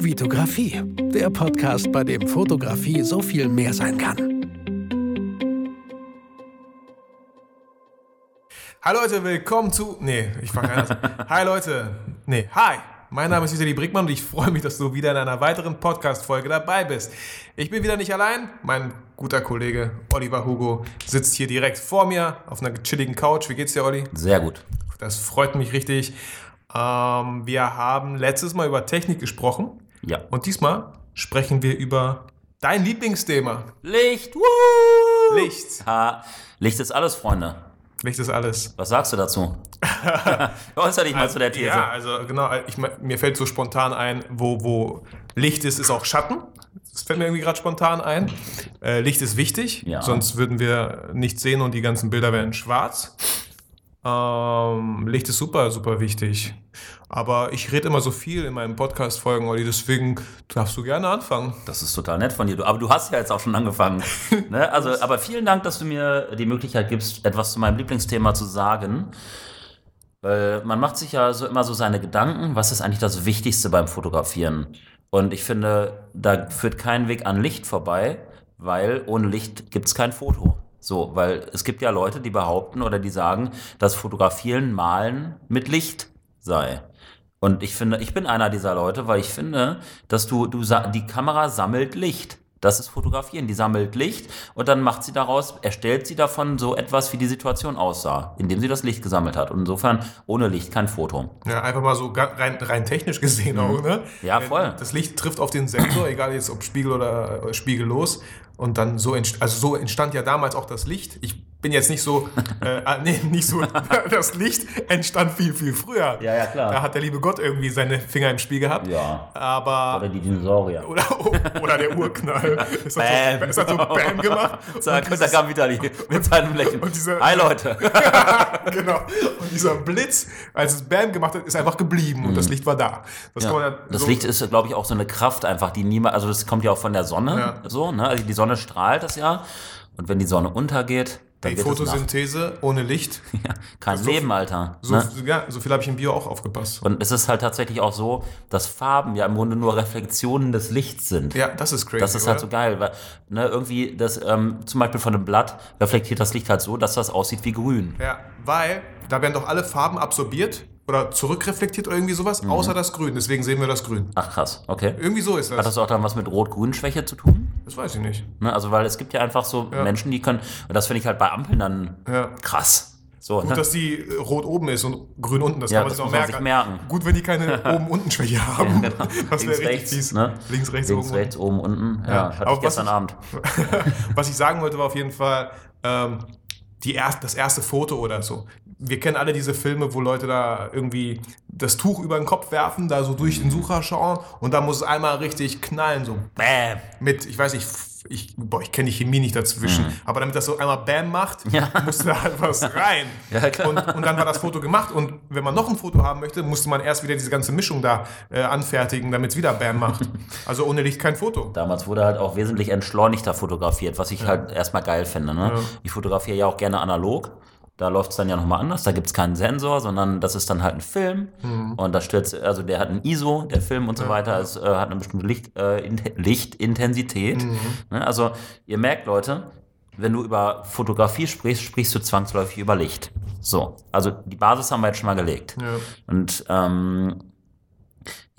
Vitografie, der Podcast, bei dem Fotografie so viel mehr sein kann. Hi Leute, willkommen zu. Nee, ich fange anders. hi Leute. Nee, hi. Mein Name ist Vitali Brickmann und ich freue mich, dass du wieder in einer weiteren Podcast-Folge dabei bist. Ich bin wieder nicht allein. Mein guter Kollege Oliver Hugo sitzt hier direkt vor mir auf einer chilligen Couch. Wie geht's dir, Olli? Sehr gut. Das freut mich richtig. Ähm, wir haben letztes Mal über Technik gesprochen. Ja. Und diesmal sprechen wir über dein Lieblingsthema. Licht. Woo! Licht. Ha. Licht ist alles, Freunde. Licht ist alles. Was sagst du dazu? Äußer dich mal zu der These. Ja, also genau, ich, mir fällt so spontan ein, wo, wo Licht ist, ist auch Schatten. Das fällt mir irgendwie gerade spontan ein. Äh, Licht ist wichtig, Ja. sonst würden wir nichts sehen und die ganzen Bilder wären schwarz. Ähm, Licht ist super, super wichtig. Aber ich rede immer so viel in meinen Podcast-Folgen, Olli, deswegen darfst du gerne anfangen. Das ist total nett von dir. Aber du hast ja jetzt auch schon angefangen. ne? Also, aber vielen Dank, dass du mir die Möglichkeit gibst, etwas zu meinem Lieblingsthema zu sagen. Weil man macht sich ja so immer so seine Gedanken, was ist eigentlich das Wichtigste beim Fotografieren? Und ich finde, da führt kein Weg an Licht vorbei, weil ohne Licht gibt es kein Foto. So, weil es gibt ja Leute, die behaupten oder die sagen, dass Fotografieren, Malen mit Licht sei. Und ich finde, ich bin einer dieser Leute, weil ich finde, dass du, du die Kamera sammelt Licht. Das ist Fotografieren. Die sammelt Licht und dann macht sie daraus, erstellt sie davon so etwas, wie die Situation aussah, indem sie das Licht gesammelt hat. Und insofern ohne Licht kein Foto. Ja, einfach mal so rein, rein technisch gesehen auch, ne? Mhm. Ja, voll. Das Licht trifft auf den Sensor, egal jetzt ob Spiegel oder äh, spiegellos. Und dann so, also so entstand ja damals auch das Licht. Ich bin jetzt nicht so, äh, ah, nee, nicht so, das Licht entstand viel, viel früher. Ja, ja, klar. Da hat der liebe Gott irgendwie seine Finger im Spiel gehabt. Ja. Aber, Oder die Dinosaurier. oder, oder der Urknall. Es hat, Bam. so, es hat so Bam gemacht. Zack, Und da kam Vitali mit seinem Lächeln. und diese- Hi Leute. genau. Und dieser Blitz, als es Bam gemacht hat, ist einfach geblieben und das Licht war da. Das ja Mhm. Das so- Licht ist, glaube ich, auch so eine Kraft einfach, die niemand, also das kommt ja auch von der Sonne, Ja. so, ne? Also die Sonne strahlt das ja. Und wenn die Sonne untergeht, dann Die. Photosynthese ohne Licht. Ja, kein Leben, Alter. So, ne? ja, so viel habe ich im Bio auch aufgepasst. Und es ist halt tatsächlich auch so, dass Farben ja im Grunde nur Reflexionen des Lichts sind. Ja, das ist crazy. Das ist halt so geil, weil ne, irgendwie das ähm, zum Beispiel von einem Blatt reflektiert das Licht halt so, dass das aussieht wie grün. Ja, weil da werden doch alle Farben absorbiert oder zurückreflektiert oder irgendwie sowas, Mhm. außer das Grün. Deswegen sehen wir das Grün. Ach krass, okay. Irgendwie so ist das. Hat das auch dann was mit Rot-Grün-Schwäche zu tun? das weiß ich nicht. Ne? Also weil es gibt ja einfach so Ja. Menschen, die können, und das finde ich halt bei Ampeln dann Ja. krass. So, Gut, ne? dass die äh, rot oben ist und grün unten. Das Ja, kann man das man merken. merken. Gut, wenn die keine oben-unten-Schwäche haben. genau. Das wäre Links, richtig rechts, fies. ne? Links, rechts, Links, oben, rechts, oben, unten. Ja, Ja, aber gestern ich- Abend. Was ich sagen wollte, war auf jeden Fall ähm, die erst, das erste Foto oder so. Wir kennen alle diese Filme, wo Leute da irgendwie das Tuch über den Kopf werfen, da so durch den Sucher schauen und da muss es einmal richtig knallen, so Bäm. mit, ich weiß nicht, ich, boah, ich kenne die Chemie nicht dazwischen, aber damit das so einmal Bam macht, Mhm. Ja. musste da halt was rein. Ja, klar. Und, und dann war das Foto gemacht und wenn man noch ein Foto haben möchte, musste man erst wieder diese ganze Mischung da äh, anfertigen, damit es wieder Bam macht. Also ohne Licht kein Foto. Damals wurde halt auch wesentlich entschleunigter fotografiert, was ich halt erstmal geil finde. Ne? Ich fotografiere ja auch gerne analog. Da läuft es dann ja nochmal anders. Da gibt es keinen Sensor, sondern das ist dann halt ein Film. Und da stürzt, also der hat ein ISO, der Film und so weiter. Es äh, hat eine bestimmte Licht, äh, In- Lichtintensität. Ne? Also ihr merkt, Leute, wenn du über Fotografie sprichst, sprichst du zwangsläufig über Licht. So, also die Basis haben wir jetzt schon mal gelegt. Ja. Und ähm,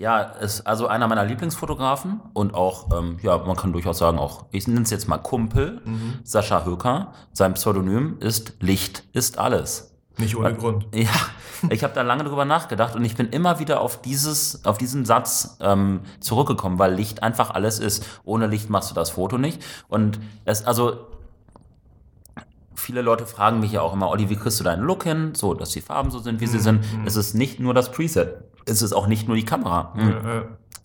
ja, ist also einer meiner Lieblingsfotografen und auch, ähm, ja, man kann durchaus sagen, auch, ich nenne es jetzt mal Kumpel, Sascha Höker. Sein Pseudonym ist Licht ist alles. Nicht ohne Grund. Ja, ich habe da lange drüber nachgedacht und ich bin immer wieder auf dieses, auf diesen Satz ähm, zurückgekommen, weil Licht einfach alles ist. Ohne Licht machst du das Foto nicht. Und es, also viele Leute fragen mich ja auch immer, Olli, wie kriegst du deinen Look hin? So, dass die Farben so sind, wie sie sind. Es ist nicht nur das Preset. Es ist auch nicht nur die Kamera. Hm. Äh,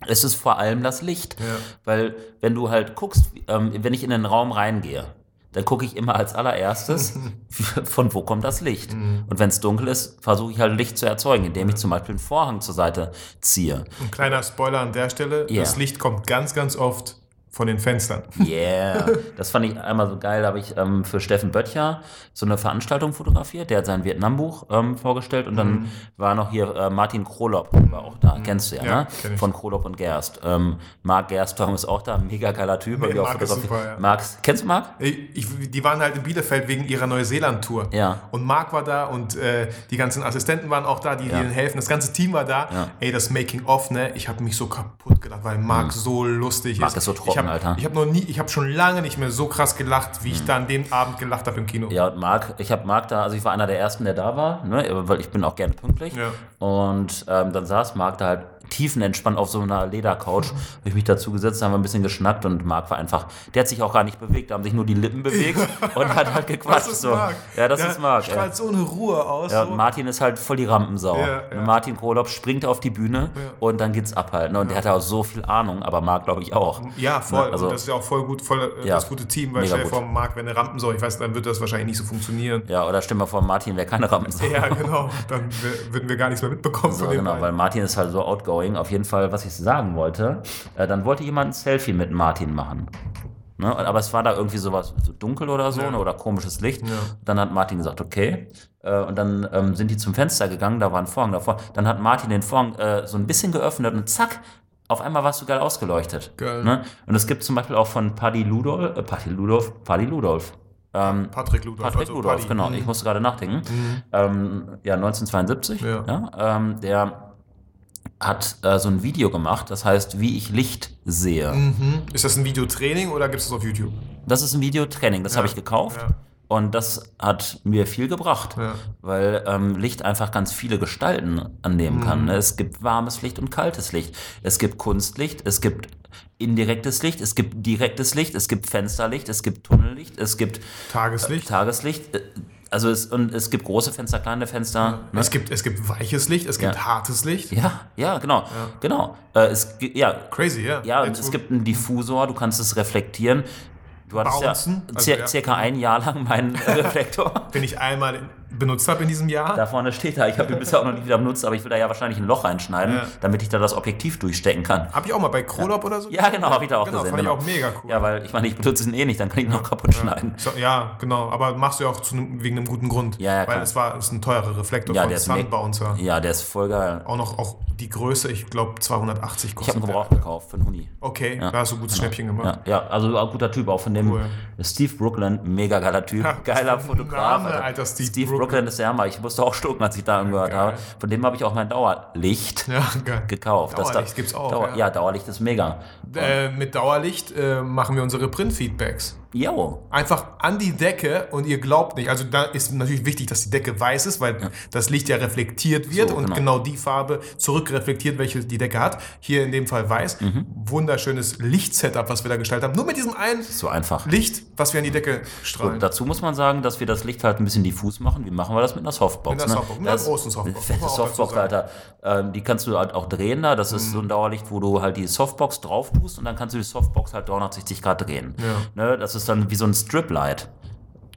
Es ist vor allem das Licht. Ja. Weil, wenn du halt guckst, ähm, wenn ich in den Raum reingehe, dann gucke ich immer als allererstes, von wo kommt das Licht. Und wenn es dunkel ist, versuche ich halt Licht zu erzeugen, indem ich zum Beispiel einen Vorhang zur Seite ziehe. ein kleiner Spoiler an der Stelle. Ja. Das Licht kommt ganz, ganz oft von den Fenstern. Yeah, das fand ich einmal so geil. Da habe ich ähm, für Steffen Böttcher so eine Veranstaltung fotografiert. Der hat sein Vietnam-Buch ähm, vorgestellt und dann war noch hier äh, Martin Krolop, war auch da. Kennst du ja, Mhm. Ja, ne? ich. Von Krolop und Gerst. Ähm, Marc Gerstbaum ist auch da, mega geiler Typ. ich auch Marc ist super, ja. Marc, kennst du Marc? Ich, ich, die waren halt in Bielefeld wegen ihrer Neuseeland-Tour. Ja. Und Marc war da und äh, die ganzen Assistenten waren auch da, die, Ja. die ihnen helfen. Das ganze Team war da. Ja. Ey, das Making-of, ne? Ich habe mich so kaputt gelacht, weil Marc so lustig Mhm. Marc ist. ist so trocken, ich hab, Alter. Ich habe noch nie, ich habe schon lange nicht mehr so krass gelacht, wie ich da an dem Abend gelacht habe im Kino. Ja, und Marc, ich habe Marc da, also ich war einer der ersten, der da war, ne, weil ich bin auch gerne pünktlich. Ja. Und ähm, dann saß Marc da halt tiefenentspannt auf so einer Ledercouch, habe ich mich dazu gesetzt, haben wir ein bisschen geschnackt und Marc war einfach, der hat sich auch gar nicht bewegt, da haben sich nur die Lippen bewegt und hat halt gequatscht. Das ist so. Marc. Ja, das Der ist Marc. Strahlt so eine Ruhe aus. Ja, so. Martin ist halt voll die Rampensau. Ja, ja. Martin Kohlop springt auf die Bühne und dann geht's ab halt. Ne? Und der hat ja auch so viel Ahnung, aber Marc glaube ich auch. Ja, voll. Ne, also- und das ist ja auch voll gut, voll äh, das gute Team, weil stell dir vor, Marc wäre eine Rampensau, ich weiß, dann würde das wahrscheinlich nicht so funktionieren. Ja, oder stell mal vor, Martin wäre keine Rampensau. Ja, genau. Dann würden wir gar nichts mehr mitbekommen So, von den genau, beiden. weil Martin ist halt so outgoing. Auf jeden Fall, was ich sagen wollte, äh, dann wollte jemand ein Selfie mit Martin machen. Ne? Aber es war da irgendwie sowas so dunkel oder so Ja. ne? oder komisches Licht. Dann hat Martin gesagt, okay. Äh, und dann ähm, sind die zum Fenster gegangen, da war ein Vorhang davor. Dann hat Martin den Vorhang äh, so ein bisschen geöffnet und zack, auf einmal warst du geil ausgeleuchtet. Geil. Ne? Und es gibt zum Beispiel auch von Paddy Ludolf, äh, Paddy Ludolf, Paddy Ludolf. Ähm, Patrick Ludolf. Patrick also Ludolf, Paddy. genau. Mhm. Ich musste gerade nachdenken. Ähm, ja, 1972. Ja. Ja. ähm, der hat äh, so ein Video gemacht, das heißt, wie ich Licht sehe. Mhm. Ist das ein Videotraining oder gibt es das auf YouTube? Das ist ein Videotraining, das habe ich gekauft. ja. Und das hat mir viel gebracht, Ja. weil ähm, Licht einfach ganz viele Gestalten annehmen kann. Mhm. Ne? Es gibt warmes Licht und kaltes Licht. Es gibt Kunstlicht, es gibt indirektes Licht, es gibt direktes Licht, es gibt Fensterlicht, es gibt Tunnellicht, es gibt Tageslicht. Tageslicht. äh, Also es, und es gibt große Fenster, kleine Fenster. Ne? Es, gibt, es gibt weiches Licht, es gibt Ja. hartes Licht. Ja, ja, genau. Genau. Äh, es, ja, Crazy, ja. ja, Jetzt, es gibt einen Diffusor, du kannst es reflektieren. Du hattest Bouncen, ja, also ja. circa ein Jahr lang meinen Reflektor. den ich einmal benutzt habe in diesem Jahr. Da vorne steht er. Ich habe ihn bisher auch noch nicht wieder benutzt, aber ich will da ja wahrscheinlich ein Loch reinschneiden, Ja. damit ich da das Objektiv durchstecken kann. Habe ich auch mal bei Krolop oder so? Ja, genau, habe ich da auch Genau, gesehen. fand ich genau. auch mega cool. Ja, weil ich meine, ich benutze ihn eh nicht, dann kann ich ihn noch kaputt schneiden. Ja, genau. Aber machst du ja auch einem, wegen einem guten Grund. Ja, ja, Weil es war ist ein teurer Reflektor Ja, von der Sunbouncer. Ja, der ist voll geil. Auch noch auch die Größe, ich glaube 280 Ich kostet habe einen. Gebrauch gekauft für einen Huni. Okay, Ja, da hast du ein gutes Schnäppchen gemacht. Ja, ja, also auch guter Typ, auch von dem Cool. Steve Brooklyn, mega geiler Typ, Ja, geiler Fotograf. Name, Alter, Steve Brooklyn. Brooklyn. ist Hammer. Ich musste auch schlucken, als ich da angehört Geil. habe. Von dem habe ich auch mein Dauerlicht Ja, gekauft. Das Dauerlicht da- gibt's auch, Dauer, ja. ja. Dauerlicht ist mega. Äh, mit Dauerlicht äh, machen wir unsere Print-Feedbacks. Jo. Einfach an die Decke und ihr glaubt nicht. Also da ist natürlich wichtig, dass die Decke weiß ist, weil das Licht ja reflektiert wird So, und genau. genau. die Farbe zurückreflektiert, welche die Decke hat. Hier in dem Fall weiß. Mhm. Wunderschönes Lichtsetup, was wir da gestaltet haben. Nur mit diesem einen So einfach. Licht, was wir an die Decke strahlen. Und dazu muss man sagen, dass wir das Licht halt ein bisschen diffus machen. Wie machen wir das mit einer Softbox? Mit einer ne? Softbox, mit einer großen Softbox, fette Softbox. Mhm. Alter. Ähm, die kannst du halt auch drehen da. Das ist so ein Dauerlicht, wo du halt die Softbox drauf tust und dann kannst du die Softbox halt 360 Grad drehen. Ne? Das ist dann wie so ein Striplight.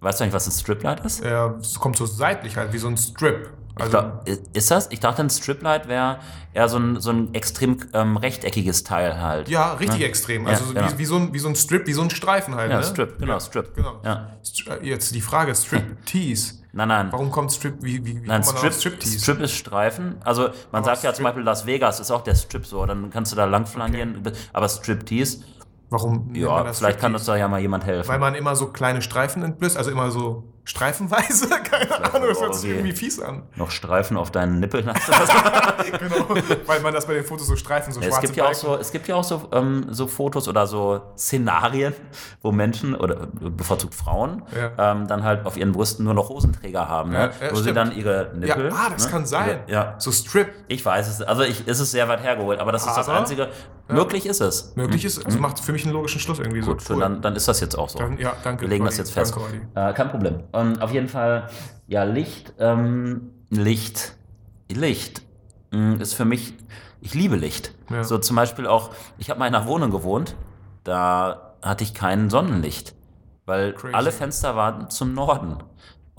Weißt du nicht, was ein Striplight ist? Ja, es kommt so seitlich halt, wie so ein Strip. Also, glaub, ist das? Ich dachte, ein Striplight wäre eher so ein, so ein extrem ähm, rechteckiges Teil halt. ja, richtig extrem. Also Ja, so genau. wie, wie, so ein, wie so ein Strip, wie so ein Streifen halt. Ja, ne? Strip, genau, Strip. Genau. Ja. Stri- Jetzt die Frage, Strip-Tease. Nein, nein. Warum kommt Strip, wie, wie, wie Nein, Strip, Strip-Tease? Strip ist Streifen. Also man sagt ja zum Strip- Beispiel Las Vegas ist auch der Strip so, dann kannst du da lang flanieren. Aber Striptease, Warum ja, vielleicht kann uns da ja mal jemand helfen. Weil man immer so kleine Streifen entblößt, also immer so streifenweise? Keine Ahnung, das hört sich irgendwie- fies an. Noch Streifen auf deinen Nippeln hast du das? Genau, weil man das bei den Fotos so Streifen, so es schwarze gibt ja auch so, es gibt ja auch so, ähm, so Fotos oder so Szenarien, wo Menschen oder äh, bevorzugt Frauen Ja. ähm, dann halt auf ihren Brüsten nur noch Hosenträger haben, ne? Ja, ja, wo sie stimmt. dann ihre Ja, Nippel. ah, das ne? kann sein. Ja, So Strip. ich weiß es. Also ich, es ist sehr weit hergeholt, aber das ist das Aber- Einzige. Möglich ist es. Möglich ist, also macht für mich einen logischen Schluss irgendwie. Gut, so. und dann, dann ist das jetzt auch so. Dann- ja, danke, Wir legen das Olli. jetzt fest. Danke. Äh, kein Problem. Und auf jeden Fall, ja, Licht, ähm, Licht, Licht mh, ist für mich, ich liebe Licht. Ja. So zum Beispiel auch, ich habe mal in einer Wohnung gewohnt, da hatte ich kein Sonnenlicht, weil Crazy. alle Fenster waren zum Norden.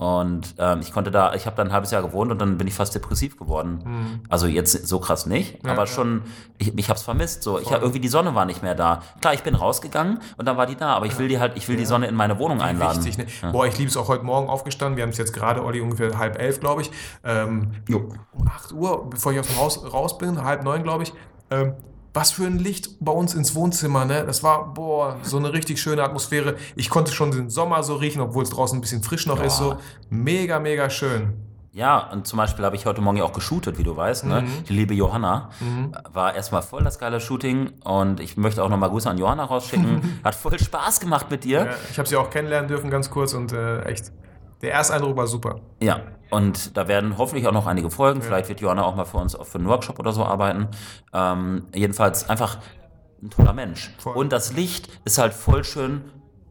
Und ähm, ich konnte da, ich habe da ein halbes Jahr gewohnt und dann bin ich fast depressiv geworden. Also jetzt so krass nicht, aber ja. schon, ich, ich habe es vermisst. So, ich hab, irgendwie die Sonne war nicht mehr da. Klar, ich bin rausgegangen und dann war die da, aber ich will die halt, ich will die Sonne in meine Wohnung einladen. Wichtig, ne? Boah, ich liebe es auch heute Morgen aufgestanden. Wir haben es jetzt gerade, Olli, ungefähr halb elf, glaube ich. Ähm, um 8 Uhr, bevor ich aus dem Haus raus bin, halb neun, glaube ich. Ähm, was für ein Licht bei uns ins Wohnzimmer, ne? Das war, boah, so eine richtig schöne Atmosphäre. Ich konnte schon den Sommer so riechen, obwohl es draußen ein bisschen frisch noch ist. So mega, mega schön. Ja, und zum Beispiel habe ich heute Morgen ja auch geshootet, wie du weißt. Ne? Die liebe Johanna war erstmal voll das geile Shooting und ich möchte auch nochmal Grüße an Johanna rausschicken. Hat voll Spaß gemacht mit dir. Ja, ich habe sie auch kennenlernen dürfen, ganz kurz und äh, echt. Der erste Eindruck war super. Ja, und da werden hoffentlich auch noch einige Folgen. Vielleicht wird Johanna auch mal für uns für einen Workshop oder so arbeiten. Ähm, jedenfalls einfach ein toller Mensch. Voll. Und das Licht ist halt voll schön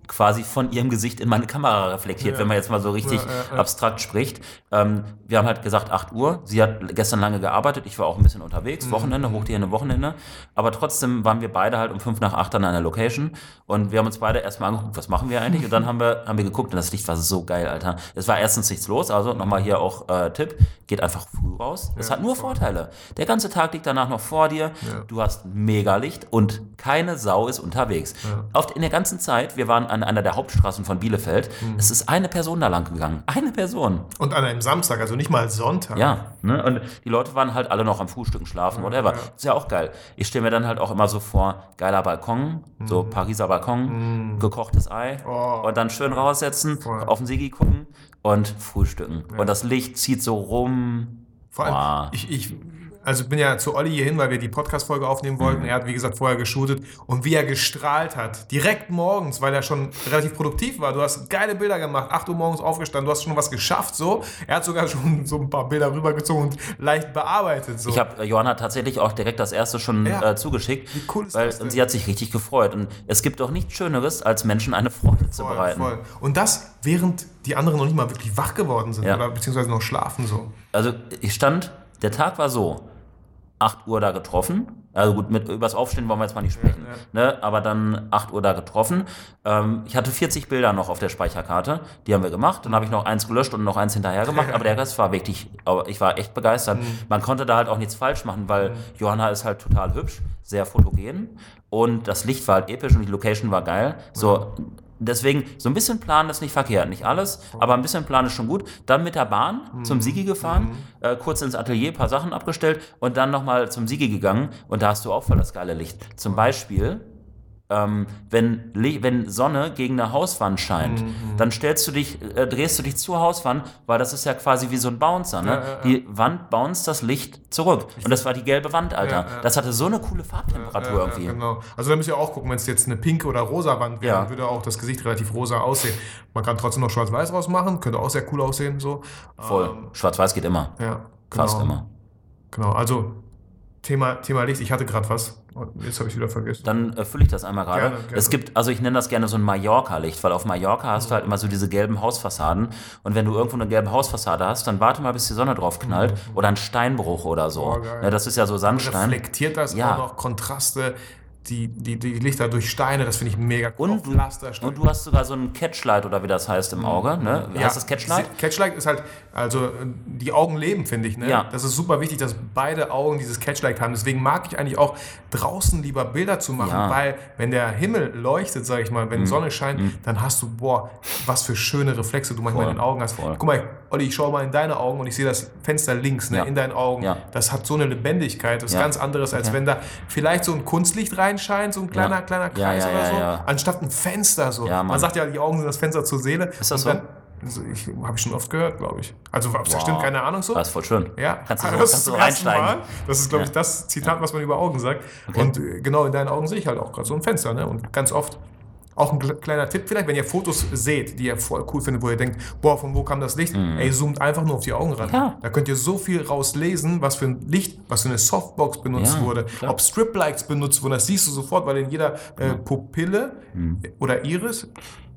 quasi von ihrem Gesicht in meine Kamera reflektiert, Ja. wenn man jetzt mal so richtig Ja, ja, abstrakt spricht. Ähm, wir haben halt gesagt 8 Uhr. Sie hat gestern lange gearbeitet. Ich war auch ein bisschen unterwegs. Mhm. Wochenende, hoch die Hände Wochenende. Aber trotzdem waren wir beide halt um 5 nach 8 an einer Location. Und wir haben uns beide erstmal angeguckt, was machen wir eigentlich? Und dann haben wir, haben wir geguckt und das Licht war so geil, Alter. Es war erstens nichts los. Also nochmal hier auch äh, Tipp. Geht einfach früh raus. Es hat nur Vorteile. Der ganze Tag liegt danach noch vor dir. Du hast mega Licht und keine Sau ist unterwegs. Oft in der ganzen Zeit, wir waren an einer der Hauptstraßen von Bielefeld. Mhm. Es ist eine Person da lang gegangen. Eine Person. Und an einem Samstag, also nicht mal Sonntag. Ja, ne? und die Leute waren halt alle noch am Frühstücken, schlafen, whatever. Ist ja auch geil. Ich stelle mir dann halt auch immer so vor, geiler Balkon, so Pariser Balkon, gekochtes Ei Mhm. Oh. und dann schön raussetzen, Voll. auf den Sigi gucken und frühstücken. Und das Licht zieht so rum. Vor allem, Boah. ich, ich also bin ja zu Olli hier hin, weil wir die Podcast-Folge aufnehmen wollten. Mhm. Er hat, wie gesagt, vorher geshootet. Und wie er gestrahlt hat, direkt morgens, weil er schon relativ produktiv war. Du hast geile Bilder gemacht, 8 Uhr morgens aufgestanden, du hast schon was geschafft, so. Er hat sogar schon so ein paar Bilder rübergezogen und leicht bearbeitet, so. Ich habe Johanna tatsächlich auch direkt das erste schon Ja. äh, zugeschickt. Wie cool ist weil, das denn? Und sie hat sich richtig gefreut. Und es gibt doch nichts Schöneres, als Menschen eine Freude zu voll, bereiten. voll. Und das, während die anderen noch nicht mal wirklich wach geworden sind Ja. oder beziehungsweise noch schlafen, so. also ich stand, der Tag war so, 8 Uhr da getroffen, also gut, mit übers Aufstehen wollen wir jetzt mal nicht sprechen, Ne? aber dann 8 Uhr da getroffen. Ähm, ich hatte 40 Bilder noch auf der Speicherkarte, die haben wir gemacht, dann habe ich noch eins gelöscht und noch eins hinterher gemacht, aber der Rest war wirklich, aber ich war echt begeistert. Man konnte da halt auch nichts falsch machen, weil Johanna ist halt total hübsch, sehr fotogen. Und das Licht war halt episch und die Location war geil. So, Deswegen, so ein bisschen planen ist nicht verkehrt, nicht alles, aber ein bisschen planen ist schon gut. Dann mit der Bahn zum Sigi gefahren, äh, kurz ins Atelier, paar Sachen abgestellt und dann nochmal zum Sigi gegangen und da hast du auch voll das geile Licht. Zum Beispiel, ähm, wenn, wenn Sonne gegen eine Hauswand scheint, dann stellst du dich, äh, drehst du dich zur Hauswand, weil das ist ja quasi wie so ein Bouncer. Ne? Die Wand bounced das Licht zurück. Und das war die gelbe Wand, Alter. Ja, ja. Das hatte so eine coole Farbtemperatur Ja, irgendwie. Ja, genau. Also da müsst ihr auch gucken, wenn es jetzt eine pinke oder rosa Wand wäre, Ja. dann würde auch das Gesicht relativ rosa aussehen. Man kann trotzdem noch schwarz-weiß rausmachen, könnte auch sehr cool aussehen. So. Voll. Schwarz-Weiß geht immer. Ja, Fast genau. immer. Genau, also Thema, Thema Licht, ich hatte gerade was. Und jetzt habe ich wieder vergessen. Dann äh, fülle ich das einmal gerade. Es gibt, also ich nenne das gerne so ein Mallorca-Licht, weil auf Mallorca hast du halt immer so diese gelben Hausfassaden. Und wenn du irgendwo eine gelbe Hausfassade hast, dann warte mal, bis die Sonne drauf knallt. Oder ein Steinbruch oder so. Oh, geil. ne, das ist ja so Sandstein. Reflektiert das Ja. auch noch Kontraste, die, die, die Lichter durch Steine, das finde ich mega cool. Und und du hast sogar so ein Catchlight oder wie das heißt im Auge. Ne? Wie heißt das Catchlight? Catchlight ist halt, also die Augen leben, finde ich. Ne? Ja. Das ist super wichtig, dass beide Augen dieses Catchlight haben. Deswegen mag ich eigentlich auch draußen lieber Bilder zu machen, Ja. Mhm. weil wenn der Himmel leuchtet, sage ich mal, wenn Sonne scheint, dann hast du, boah, was für schöne Reflexe du manchmal Voll. in den Augen hast. Voll. Guck mal, Olli, ich schaue mal in deine Augen und ich sehe das Fenster links, ne, Ja. in deinen Augen. Ja. Das hat so eine Lebendigkeit, das ist Ja. ganz anderes, als wenn da vielleicht so ein Kunstlicht reinscheint, so ein kleiner, kleiner Kreis oder so, anstatt ein Fenster so. Man sagt ja, die Augen sind das Fenster zur Seele. Ist das so? also ich habe ich schon oft gehört, glaube ich. Also ob es Wow. stimmt, keine Ahnung so. Das ist voll schön. Ja, Kannst du so, das kannst ist du reinsteigen. Mal. Das ist, glaube ich, das Zitat, was man über Augen sagt. Und äh, genau in deinen Augen sehe ich halt auch gerade so ein Fenster. Ne? Und ganz oft auch ein kle- kleiner Tipp vielleicht, wenn ihr Fotos seht, die ihr voll cool findet, wo ihr denkt, boah, von wo kam das Licht? Ey, zoomt einfach nur auf die Augen ran. Mhm. Ja. Da könnt ihr so viel rauslesen, was für ein Licht, was für eine Softbox benutzt Ja, wurde, klar. ob Strip-Lights benutzt wurden, das siehst du sofort, weil in jeder äh, Pupille Mhm. oder Iris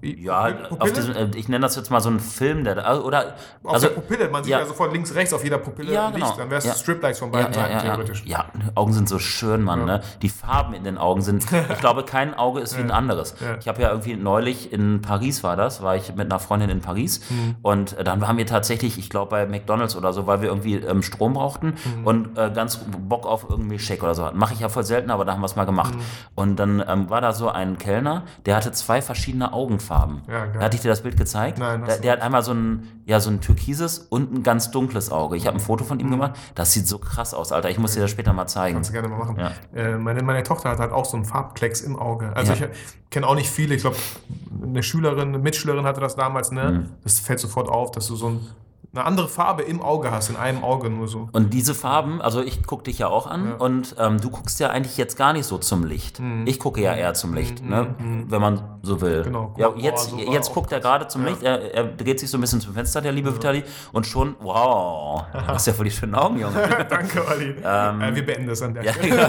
Ja, diesem, äh, ich nenne das jetzt mal so einen Film, der da, oder, Auf also, der Pupille, man sieht ja, ja. sofort links, rechts auf jeder Pupille Ja, Licht, genau. dann wärst Ja. du Striplights von ja, beiden ja, Seiten ja, ja. theoretisch. ja, Augen sind so schön, Mann, ne? Die Farben in den Augen sind, ich glaube, kein Auge ist wie ein anderes. Ja. Ich habe ja irgendwie neulich in Paris war das, war ich mit einer Freundin in Paris Mhm. und äh, dann waren wir tatsächlich, ich glaube, bei McDonalds oder so, weil wir irgendwie ähm, Strom brauchten Mhm. und äh, ganz Bock auf irgendwie Shake oder so hatten. Mache ich ja voll selten, aber da haben wir es mal gemacht. Mhm. Und dann ähm, war da so ein Kellner, der hatte zwei verschiedene Augenfarben. Ja, geil. Hatte ich dir das Bild gezeigt? Nein, hast der, der hat einmal so ein, ja, so ein türkises und ein ganz dunkles Auge. Ich habe ein Foto von ihm gemacht. Das sieht so krass aus, Alter. Ich muss dir das später mal zeigen. Kannst du gerne mal machen. Ja. Äh, meine, meine Tochter hat halt auch so einen Farbklecks im Auge. Also Ja. ich kenne auch nicht viele. Ich glaube, eine Schülerin, eine Mitschülerin hatte das damals. Ne? Mhm. Das fällt sofort auf, dass du so ein, eine andere Farbe im Auge hast, in einem Auge nur so. Und diese Farben, also ich gucke dich ja auch an und ähm, du guckst ja eigentlich jetzt gar nicht so zum Licht. Ich gucke ja eher zum Licht, ne? wenn man so will. Mhm. Genau. Ja, jetzt so war jetzt guckt er gerade zum Licht, er, er dreht sich so ein bisschen zum Fenster, der liebe Vitali, und schon, wow, du hast ja voll die schönen Augen, Junge. Danke, Olli. äh, wir beenden das an der Ja, Stelle.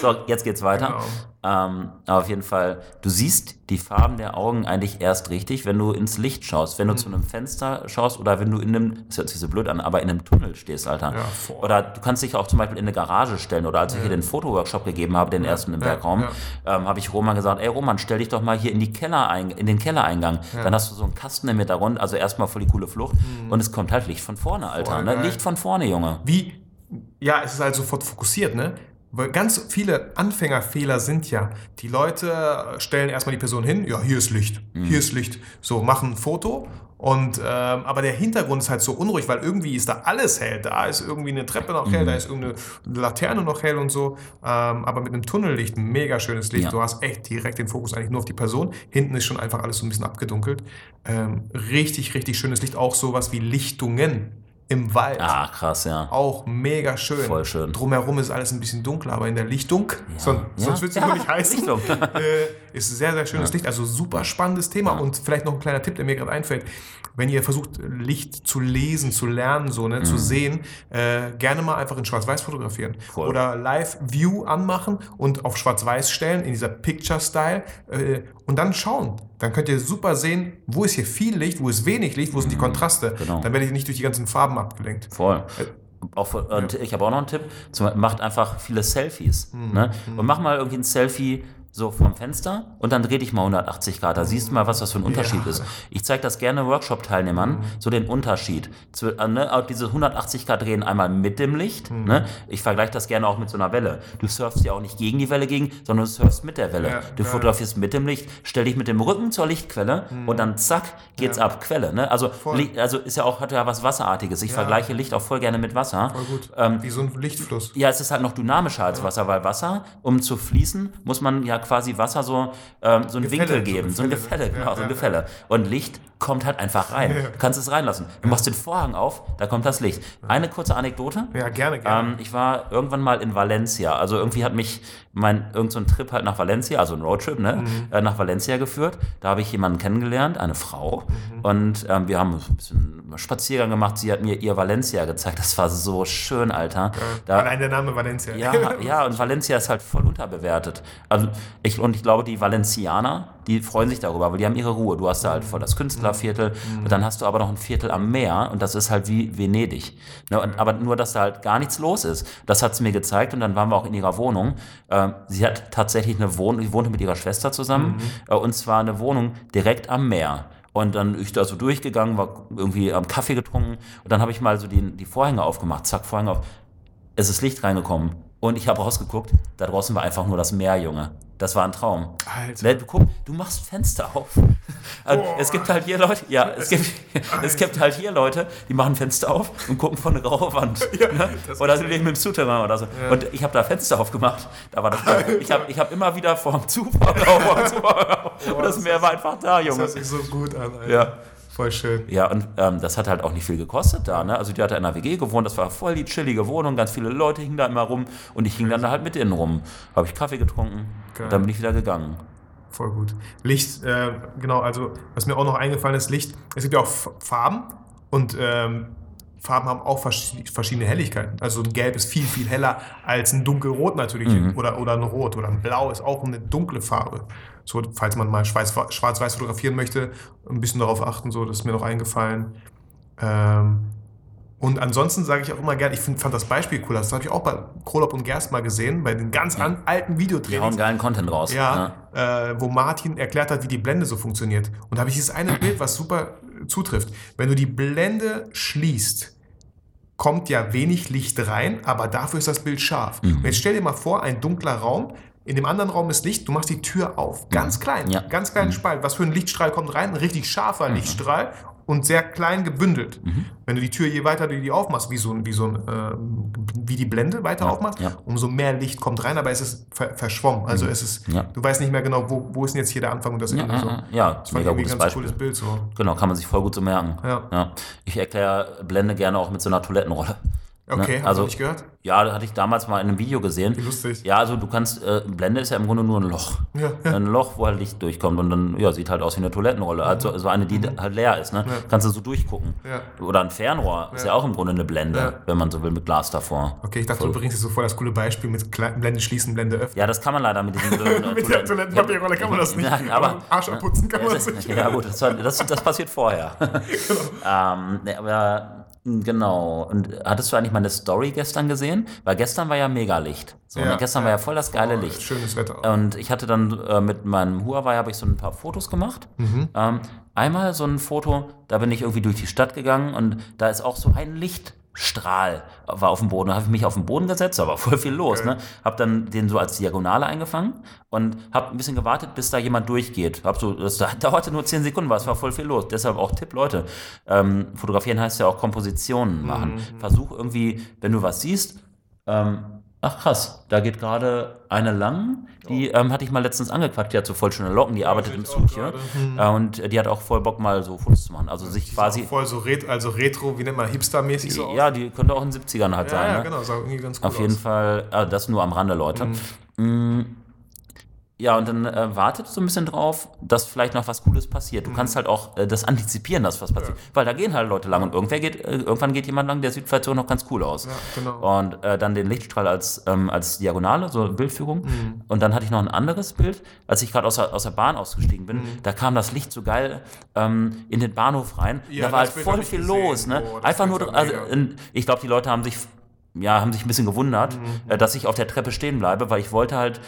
so, jetzt geht's weiter. Genau. Ähm, aber auf jeden Fall, du siehst die Farben der Augen eigentlich erst richtig, wenn du ins Licht schaust, wenn du zu einem Fenster schaust oder wenn du in einem, das hört sich so blöd an, aber in einem Tunnel stehst, Alter. Ja, oder du kannst dich auch zum Beispiel in eine Garage stellen oder als ich hier den Fotoworkshop gegeben habe, den ersten im Werkraum, ähm, habe ich Roman gesagt, ey Roman, stell dich doch mal hier in die Keller in den Kellereingang. Dann hast du so einen Kasten im Hintergrund, also erstmal voll die coole Flucht und es kommt halt Licht von vorne, Alter. Ne? Licht von vorne, Junge. Wie, ja, es ist halt sofort fokussiert, ne? Weil ganz viele Anfängerfehler sind ja, die Leute stellen erstmal die Person hin, ja, hier ist Licht, hier ist Licht. So, machen ein Foto und, ähm, aber der Hintergrund ist halt so unruhig, weil irgendwie ist da alles hell. Da ist irgendwie eine Treppe noch hell, da ist irgendeine Laterne noch hell und so. Ähm, aber mit einem Tunnellicht, ein mega schönes Licht. Ja. Du hast echt direkt den Fokus eigentlich nur auf die Person. Hinten ist schon einfach alles so ein bisschen abgedunkelt. Ähm, richtig, richtig schönes Licht. Auch sowas wie Lichtungen im Wald Ah, krass, ja. auch mega schön. Voll schön. Drumherum ist alles ein bisschen dunkler, aber in der Lichtung, Ja. sonst wird es Ja, nicht heißen, Lichtung. äh, ist sehr, sehr schönes Licht. Also super spannendes Thema. Und vielleicht noch ein kleiner Tipp, der mir gerade einfällt. Wenn ihr versucht, Licht zu lesen, zu lernen, so, ne, zu sehen, äh, gerne mal einfach in Schwarz-Weiß fotografieren. Mhm. Voll. Oder Live-View anmachen und auf Schwarz-Weiß stellen, in dieser Picture-Style. Äh, und dann schauen. Dann könnt ihr super sehen, wo ist hier viel Licht, wo ist wenig Licht, wo sind die Kontraste. Genau. Dann werdet ihr nicht durch die ganzen Farben abgelenkt. Voll. Auch, für- und ich habe auch noch einen Tipp. Macht einfach viele Selfies. Hm, Ne? Und mach mal irgendwie ein Selfie so vom Fenster und dann dreh dich mal 180 Grad. Da siehst du mal, was das für ein Unterschied ist. Ich zeige das gerne Workshop-Teilnehmern, so den Unterschied. Zu, äh, ne, diese 180 Grad drehen einmal mit dem Licht. Ne? Ich vergleiche das gerne auch mit so einer Welle. Du surfst ja auch nicht gegen die Welle gegen, sondern du surfst mit der Welle. Ja, du geil. fotografierst mit dem Licht, stell dich mit dem Rücken zur Lichtquelle und dann zack, geht's ab, Quelle. Ne? Also, also ist ja auch, hat ja was Wasserartiges. Ich vergleiche Licht auch voll gerne mit Wasser. Voll gut. Ähm, Wie so ein Lichtfluss. Ja, es ist halt noch dynamischer als Wasser, weil Wasser, um zu fließen, muss man ja quasi Wasser so, ähm, so einen Gefälle, Winkel geben, so ein Gefälle, Gefälle, ja, genau, so ein ja, Gefälle. Und Licht kommt halt einfach rein. Du kannst es reinlassen. Du machst den Vorhang auf, da kommt das Licht. Eine kurze Anekdote. Ja, gerne, gerne. Ähm, ich war irgendwann mal in Valencia. Also irgendwie hat mich mein irgend so ein Trip halt nach Valencia, also ein Roadtrip, ne, Mhm. äh, nach Valencia geführt. Da habe ich jemanden kennengelernt, eine Frau. Mhm. Und ähm, wir haben ein bisschen Spaziergang gemacht. Sie hat mir ihr Valencia gezeigt. Das war so schön, Alter. Da, Allein der Name Valencia. ja, ja, und Valencia ist halt voll unterbewertet. Also ich, und ich glaube, die Valencianer, die freuen sich darüber, weil die haben ihre Ruhe. Du hast da halt voll das Künstlerviertel und dann hast du aber noch ein Viertel am Meer und das ist halt wie Venedig. Ne, und, aber nur, dass da halt gar nichts los ist. Das hat sie mir gezeigt und dann waren wir auch in ihrer Wohnung. Ähm, sie hat tatsächlich eine Wohnung, sie wohnte mit ihrer Schwester zusammen äh, und zwar eine Wohnung direkt am Meer. Und dann ich da so durchgegangen, war irgendwie am Kaffee getrunken und dann habe ich mal so die, die Vorhänge aufgemacht, zack, Vorhänge auf es ist Licht reingekommen. Und ich habe rausgeguckt, da draußen war einfach nur das Meer, Junge. Das war ein Traum. Alter. Du, guck, du machst Fenster auf. Also, es gibt halt hier Leute, ja, es gibt, es gibt halt hier Leute, die machen Fenster auf und gucken von eine graue Wand. ne? Oder sie leben im Souterrain oder so. Und ich habe da Fenster aufgemacht. Da war das Ich habe ich hab immer wieder vorm zu, vorm auf, vorm zu, vorm auf. Und das Meer war einfach da, Das Junge. hört sich so gut an, Alter. Ja. Voll schön. Ja, und ähm, das hat halt auch nicht viel gekostet da. Ne? Also die hatte in einer WG gewohnt, das war voll die chillige Wohnung, ganz viele Leute hingen da immer rum und ich hing dann da halt mit denen rum. Habe ich Kaffee getrunken Geil. und dann bin ich wieder gegangen. Voll gut. Licht, äh, genau, also was mir auch noch eingefallen ist, Licht, es gibt ja auch Farben und ähm, Farben haben auch verschi- verschiedene Helligkeiten. Also ein Gelb ist viel, viel heller als ein Dunkelrot natürlich. Oder, oder ein Rot. Oder ein Blau ist auch eine dunkle Farbe. So, falls man mal schwarz- schwarz-weiß fotografieren möchte, ein bisschen darauf achten, so, das ist mir noch eingefallen. Ähm, und ansonsten sage ich auch immer gerne, ich find, fand das Beispiel cool. Das habe ich auch bei Krolop und Gerst mal gesehen, bei den ganz an, alten Die hauen geilen Content raus. Ja, Äh, wo Martin erklärt hat, wie die Blende so funktioniert. Und da habe ich dieses eine Bild, was super äh, zutrifft. Wenn du die Blende schließt, kommt ja wenig Licht rein, aber dafür ist das Bild scharf. Mhm. Und jetzt stell dir mal vor, ein dunkler Raum, in dem anderen Raum ist Licht, du machst die Tür auf. Ganz klein, Mhm. Ja. Mhm. ganz kleinen Spalt. Was für ein Lichtstrahl kommt rein? Ein richtig scharfer Lichtstrahl und sehr klein gebündelt. Mhm. Wenn du die Tür je weiter du die aufmachst, wie so ein, wie so ein, ähm, wie die Blende weiter Ja, aufmachst, ja. umso mehr Licht kommt rein, aber es ist ver verschwommen. Also es ist, Mhm. Ja. du weißt nicht mehr genau, wo, wo ist denn jetzt hier der Anfang und das Ja, Ende. so. ja, Das irgendwie gutes ein ganz Beispiel. cooles Bild so. Genau, kann man sich voll gut so merken. Ja. Ich erkläre Blende gerne auch mit so einer Toilettenrolle. Okay, Ne? Also- nicht gehört? Ja, das hatte ich damals mal in einem Video gesehen. Wie lustig. Ja, also du kannst, äh, Blende ist ja im Grunde nur ein Loch. Ja, ja. Ein Loch, wo halt Licht durchkommt und dann, ja, sieht halt aus wie eine Toilettenrolle. Also so eine, die halt leer ist, ne? Kannst du so durchgucken. Mhm. Ja. Oder ein Fernrohr ist ja auch im Grunde eine Blende, Ja. wenn man so will, mit Glas davor. Okay, ich dachte, du bringst jetzt so voll das coole Beispiel mit Blende schließen, Blende öffnen. Ja, das kann man leider mit diesen blöden mit der Toilettenpapierrolle kann man das nicht. Nein, aber, Arsch abputzen kann man das nicht. Ja gut, das, das, das passiert vorher. ähm, nee, aber genau. Und hattest du eigentlich meine Story gestern gesehen? Weil gestern war ja Megalicht. So, Ja, ne? Gestern ja. war ja voll das geile Oh, Licht. Schönes Wetter. Und ich hatte dann äh, mit meinem Huawei habe ich so ein paar Fotos gemacht. Mhm. Ähm, einmal so ein Foto, da bin ich irgendwie durch die Stadt gegangen und da ist auch so ein Lichtstrahl war auf dem Boden. Da habe ich mich auf den Boden gesetzt, da war voll viel los. Okay. Ne? Habe dann den so als Diagonale eingefangen und habe ein bisschen gewartet, bis da jemand durchgeht. Hab so, das dauerte nur 10 Sekunden, weil es war voll viel los. Deshalb auch Tipp, Leute, ähm, fotografieren heißt ja auch Kompositionen machen. Mhm. Versuch irgendwie, wenn du was siehst, ähm, ach krass, da geht gerade eine lang, die ähm, hatte ich mal letztens angequatscht, die hat so voll schöne Locken, die arbeitet im Zug hier. Mhm. Äh, und die hat auch voll Bock mal so Fotos zu machen. Also sich quasi, Voll so ret also retro, wie nennt man, hipstermäßig so ja, die könnte auch in den 70ern halt ja, sein. ja ne? genau, sah irgendwie ganz cool Auf jeden aus. Fall, äh, das nur am Rande, Leute. Mm, Ja, und dann äh, wartet so ein bisschen drauf, dass vielleicht noch was Cooles passiert. Du Mhm. kannst halt auch äh, das antizipieren, dass was passiert. Weil da gehen halt Leute lang und irgendwer geht, äh, irgendwann geht jemand lang, der sieht vielleicht so noch ganz cool aus. Ja, genau. Und äh, dann den Lichtstrahl als, ähm, als Diagonale, so Bildführung. Mhm. Und dann hatte ich noch ein anderes Bild, als ich gerade aus, der- aus der Bahn ausgestiegen bin. Da kam das Licht so geil ähm, in den Bahnhof rein. Mhm. Ja, da war halt voll viel gesehen. los. Ne? Das Einfach nur, also, in- ich glaube, die Leute haben sich, ja, haben sich ein bisschen gewundert, Mhm. äh, dass ich auf der Treppe stehen bleibe, weil ich wollte halt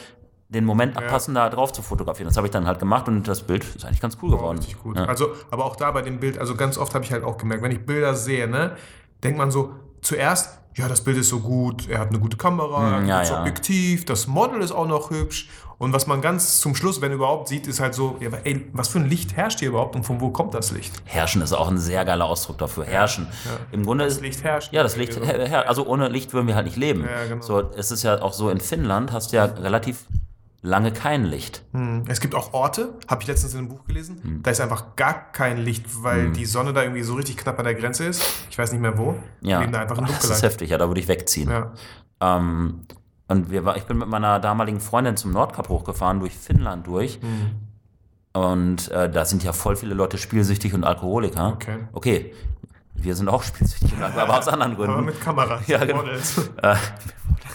den Moment abpassen, da drauf zu fotografieren. Das habe ich dann halt gemacht und das Bild ist eigentlich ganz cool Wow, geworden. richtig gut. Ja. Also, aber auch da bei dem Bild, also ganz oft habe ich halt auch gemerkt, wenn ich Bilder sehe, ne, denkt man so, zuerst, ja, das Bild ist so gut, er hat eine gute Kamera, er ein ja, gutes ja. Objektiv, das Model ist auch noch hübsch. Und was man ganz zum Schluss, wenn überhaupt, sieht, ist halt so, ja, ey, was für ein Licht herrscht hier überhaupt und von wo kommt das Licht? Herrschen ist auch ein sehr geiler Ausdruck dafür. Herrschen. Im Grunde ist Licht herrscht. Ja, das Licht, Irgendwie so. her, her, also ohne Licht würden wir halt nicht leben. Ja, genau. So, es ist ja auch so, in Finnland hast du ja relativ lange kein Licht. Hm. Es gibt auch Orte, habe ich letztens in einem Buch gelesen, Hm. da ist einfach gar kein Licht, weil die Sonne da irgendwie so richtig knapp an der Grenze ist. Ich weiß nicht mehr wo. Ja, leben da einfach in das ist heftig, ja, da würde ich wegziehen. Ja. Ähm, und wir ich bin mit meiner damaligen Freundin zum Nordkap hochgefahren, durch Finnland durch. Hm. Und äh, da sind ja voll viele Leute spielsüchtig und Alkoholiker. Okay. Okay, wir sind auch spielsüchtig, und aber aus anderen Aber Gründen. mit Kamera. Ja, genau. Models. Äh,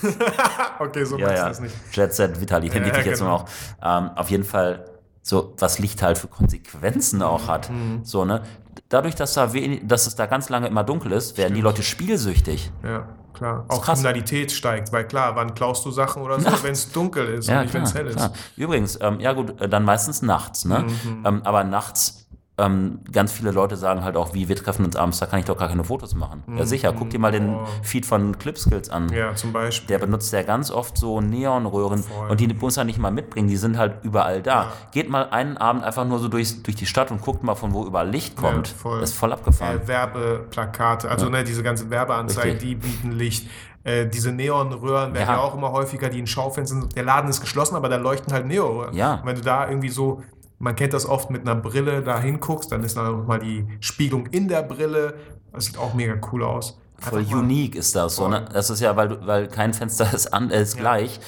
okay, so ja, meinst du ja. das nicht. Jet Set Vitali, den Ja, liebe ich jetzt genau. auch. Ähm, auf jeden Fall, so was Licht halt für Konsequenzen auch hat. Mhm. So, ne? Dadurch, dass, da wenig, dass es da ganz lange immer dunkel ist, werden die Leute spielsüchtig. Ja, klar. Auch krass. Kriminalität steigt, weil klar, wann klaust du Sachen oder so, wenn es dunkel ist und Ja, nicht, wenn es hell ist. klar. Übrigens, ähm, ja gut, äh, dann meistens nachts, ne? Mhm. Ähm, aber nachts, ähm, ganz viele Leute sagen halt auch, wie, wir treffen uns abends, da kann ich doch gar keine Fotos machen. Ja sicher, guck dir mal den Oh. Feed von Clipskills an. Ja, zum Beispiel. Der benutzt ja ganz oft so Neonröhren Voll. und die muss er nicht mal mitbringen, die sind halt überall da. Geht mal einen Abend einfach nur so durch, durch die Stadt und guckt mal, von wo überall Licht kommt. Ja, voll. Das ist voll abgefahren. äh, Werbeplakate, also ne, diese ganzen Werbeanzeigen, Richtig. die bieten Licht. Äh, diese Neonröhren werden Ja. ja. auch immer häufiger, die in Schaufenstern sind. Der Laden ist geschlossen, aber da leuchten halt Neonröhren. Ja. Und wenn du da irgendwie so, man kennt das oft mit einer Brille, da hinguckst, dann ist da nochmal die Spiegelung in der Brille. Das sieht auch mega cool aus. Voll Einfach mal- unique ist das so. Ne? Das ist ja, weil, weil kein Fenster ist, an, ist gleich.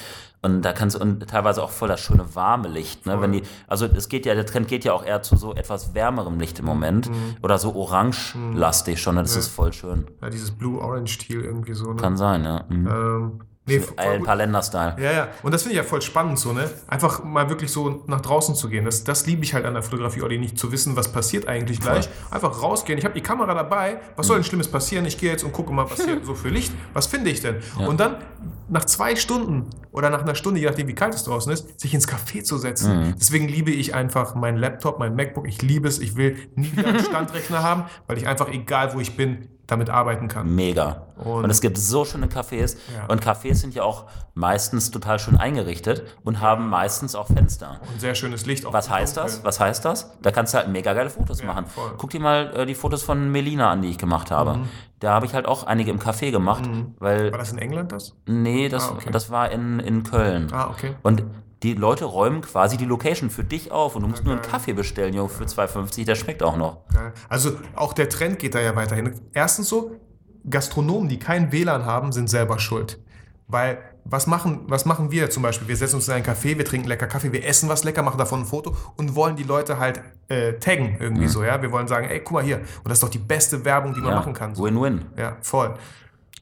Und da kannst du, und teilweise auch voll das schöne warme Licht, ne? Wenn die, also es geht ja, der Trend geht ja auch eher zu so etwas wärmerem Licht im Moment. Oder so orange-lastig schon, das ist voll schön. Ja, dieses Blue-Orange-Stil irgendwie so. Ne? Kann sein, ja. Mhm. Ähm, nee, voll Ein gut. paar Länder-Style. Ja, ja. Und das finde ich ja voll spannend so, ne? Einfach mal wirklich so nach draußen zu gehen. Das, das liebe ich halt an der Fotografie, Olli, nicht zu wissen, was passiert eigentlich gleich. Einfach rausgehen. Ich habe die Kamera dabei. Was soll denn Schlimmes passieren? Ich gehe jetzt und gucke mal, was hier so für Licht. Was finde ich denn? Und dann nach zwei Stunden oder nach einer Stunde, je nachdem wie kalt es draußen ist, sich ins Café zu setzen. Deswegen liebe ich einfach meinen Laptop, mein MacBook. Ich liebe es. Ich will nie wieder einen Standrechner haben, weil ich einfach, egal wo ich bin, damit arbeiten kann. Mega. Und, Und- es gibt so schöne Cafés. Ja. Und Cafés sind ja auch meistens total schön eingerichtet und haben meistens auch Fenster. Ein sehr schönes Licht. auch Was heißt das? Was heißt das? Da kannst du halt mega geile Fotos machen. voll. Guck dir mal äh, die Fotos von Melina an, die ich gemacht habe. Da habe ich halt auch einige im Café gemacht, weil War das in England das? nee, das, Ah, okay. das war in, in Köln. Ah, okay. Und die Leute räumen quasi die Location für dich auf und du musst nur einen Kaffee bestellen, Junge, für 2,50, der schmeckt auch noch. Also auch der Trend geht da ja weiterhin. Erstens so, Gastronomen, die kein WLAN haben, sind selber schuld. Weil was machen, was machen wir zum Beispiel? Wir setzen uns in einen Café, wir trinken lecker Kaffee, wir essen was lecker, machen davon ein Foto und wollen die Leute halt äh, taggen irgendwie so, ja. Wir wollen sagen, ey, guck mal hier. Und das ist doch die beste Werbung, die man Ja, machen kann. So. Win-win. Ja, voll.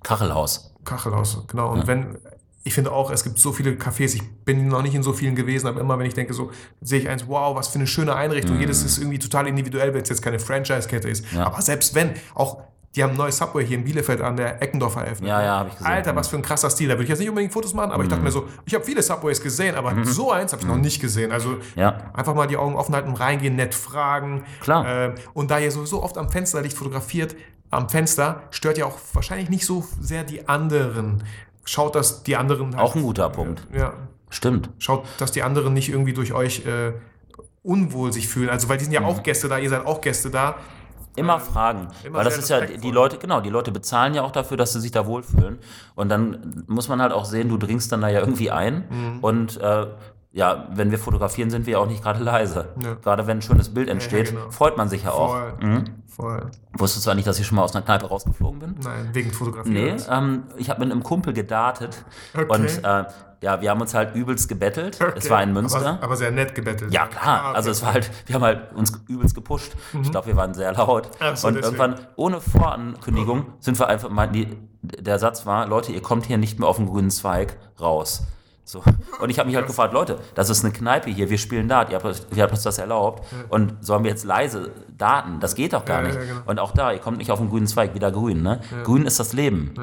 Kachelhaus. Kachelhaus, genau. Und wenn, ich finde auch, es gibt so viele Cafés, ich bin noch nicht in so vielen gewesen, aber immer wenn ich denke, so sehe ich eins, wow, was für eine schöne Einrichtung. Jedes ist irgendwie total individuell, wenn es jetzt keine Franchise-Kette ist. Ja. Aber selbst wenn, auch die haben ein neues Subway hier in Bielefeld an der Eckendorfer eröffnet. Ja, ja, habe ich gesehen. Alter, was für ein krasser Stil. Da würde ich jetzt nicht unbedingt Fotos machen, aber ich dachte mir so, ich habe viele Subways gesehen, aber so eins habe ich noch nicht gesehen. Also Ja. einfach mal die Augen offen halten, reingehen, nett fragen. Klar. Ähm, und da ihr sowieso oft am Fensterlicht fotografiert, am Fenster stört ja auch wahrscheinlich nicht so sehr die anderen. Schaut, dass die anderen halt, Auch ein guter Punkt. ja, Stimmt. schaut, dass die anderen nicht irgendwie durch euch äh, unwohl sich fühlen. Also weil die sind ja auch Gäste da, ihr seid auch Gäste da. Immer fragen. immer Weil das ist ja, die Leute, genau, die Leute bezahlen ja auch dafür, dass sie sich da wohlfühlen. Und dann muss man halt auch sehen, du dringst dann da ja irgendwie ein. Mhm. Und äh, ja, wenn wir fotografieren, sind wir auch nicht gerade leise. Ja. Gerade wenn ein schönes Bild entsteht, genau. freut man sich ja auch. Voll. Mhm. Voll. Wusstest du eigentlich, dass ich schon mal aus einer Kneipe rausgeflogen bin? Nein, wegen Fotografie. Nee, ähm, ich habe mit einem Kumpel gedartet. Okay. Und äh, ja, wir haben uns halt übelst gebettelt. Es war in Münster. Aber, aber sehr nett gebettelt. Ja, klar. Ah, okay. Also es war halt, wir haben halt uns übelst gepusht. Ich glaube, wir waren sehr laut. So, und deswegen. irgendwann, ohne Vorankündigung, sind wir einfach mal, die, der Satz war, Leute, ihr kommt hier nicht mehr auf den grünen Zweig raus. So. Und ich habe mich halt gefragt, Leute, das ist eine Kneipe hier, wir spielen Dart, ihr habt, ihr habt uns das erlaubt. Und sollen wir jetzt leise daten? Das geht doch gar Ja, nicht. ja, genau. Und auch da, ihr kommt nicht auf den grünen Zweig, wieder grün. Ne? Grün ist das Leben.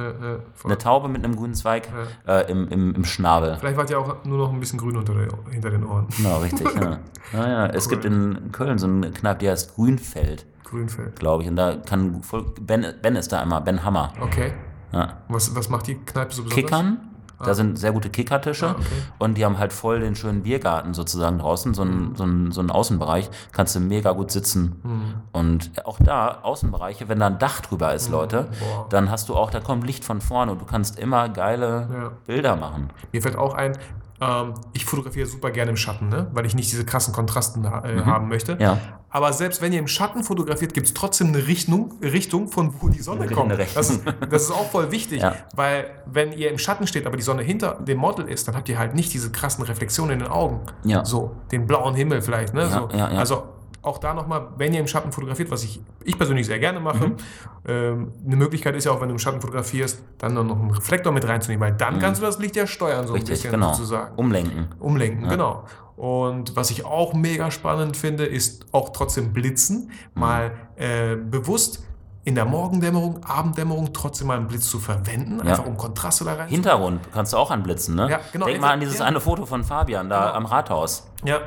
Eine Taube mit einem grünen Zweig äh, im, im, im Schnabel. Vielleicht wart ihr auch nur noch ein bisschen grün unter hinter den Ohren. Genau, richtig. Ja. Naja, es gibt in Köln so eine Kneipe, die heißt Grünfeld, Grünfeld. glaube ich. Und da kann voll, ben, ben ist da immer, Ben Hammer. Okay. Was, was macht die Kneipe so besonders? Kickern, da sind sehr gute Kickertische Ah, okay. und die haben halt voll den schönen Biergarten sozusagen draußen, so Mhm. einen, so einen, so einen Außenbereich, kannst du mega gut sitzen. Mhm. Und auch da, Außenbereiche, wenn da ein Dach drüber ist, Leute, Boah. dann hast du auch, da kommt Licht von vorne und du kannst immer geile Ja. Bilder machen. Mir fällt auch ein, ähm, ich fotografiere super gerne im Schatten, ne? weil ich nicht diese krassen Kontrasten äh, haben möchte. Mhm. Ja. Aber selbst wenn ihr im Schatten fotografiert, gibt es trotzdem eine Richtung, Richtung, von wo die Sonne kommt. Das ist, das ist auch voll wichtig, Ja. weil wenn ihr im Schatten steht, aber die Sonne hinter dem Model ist, dann habt ihr halt nicht diese krassen Reflexionen in den Augen. Ja. So, den blauen Himmel vielleicht. Ne? So. Also auch da nochmal, wenn ihr im Schatten fotografiert, was ich, ich persönlich sehr gerne mache, Mhm. ähm, eine Möglichkeit ist ja auch, wenn du im Schatten fotografierst, dann noch einen Reflektor mit reinzunehmen, weil dann kannst du das Licht ja steuern, so ein Mhm. Richtig, bisschen genau. sozusagen. Umlenken. Umlenken, genau. Und was ich auch mega spannend finde, ist auch trotzdem Blitzen. Mal äh, bewusst in der Morgendämmerung, Abenddämmerung trotzdem mal einen Blitz zu verwenden, Ja. einfach um Kontraste da rein Hintergrund kannst du auch anblitzen, ne? Ja, genau. Denk mal an dieses Ja. eine Foto von Fabian da Genau. am Rathaus. Ja,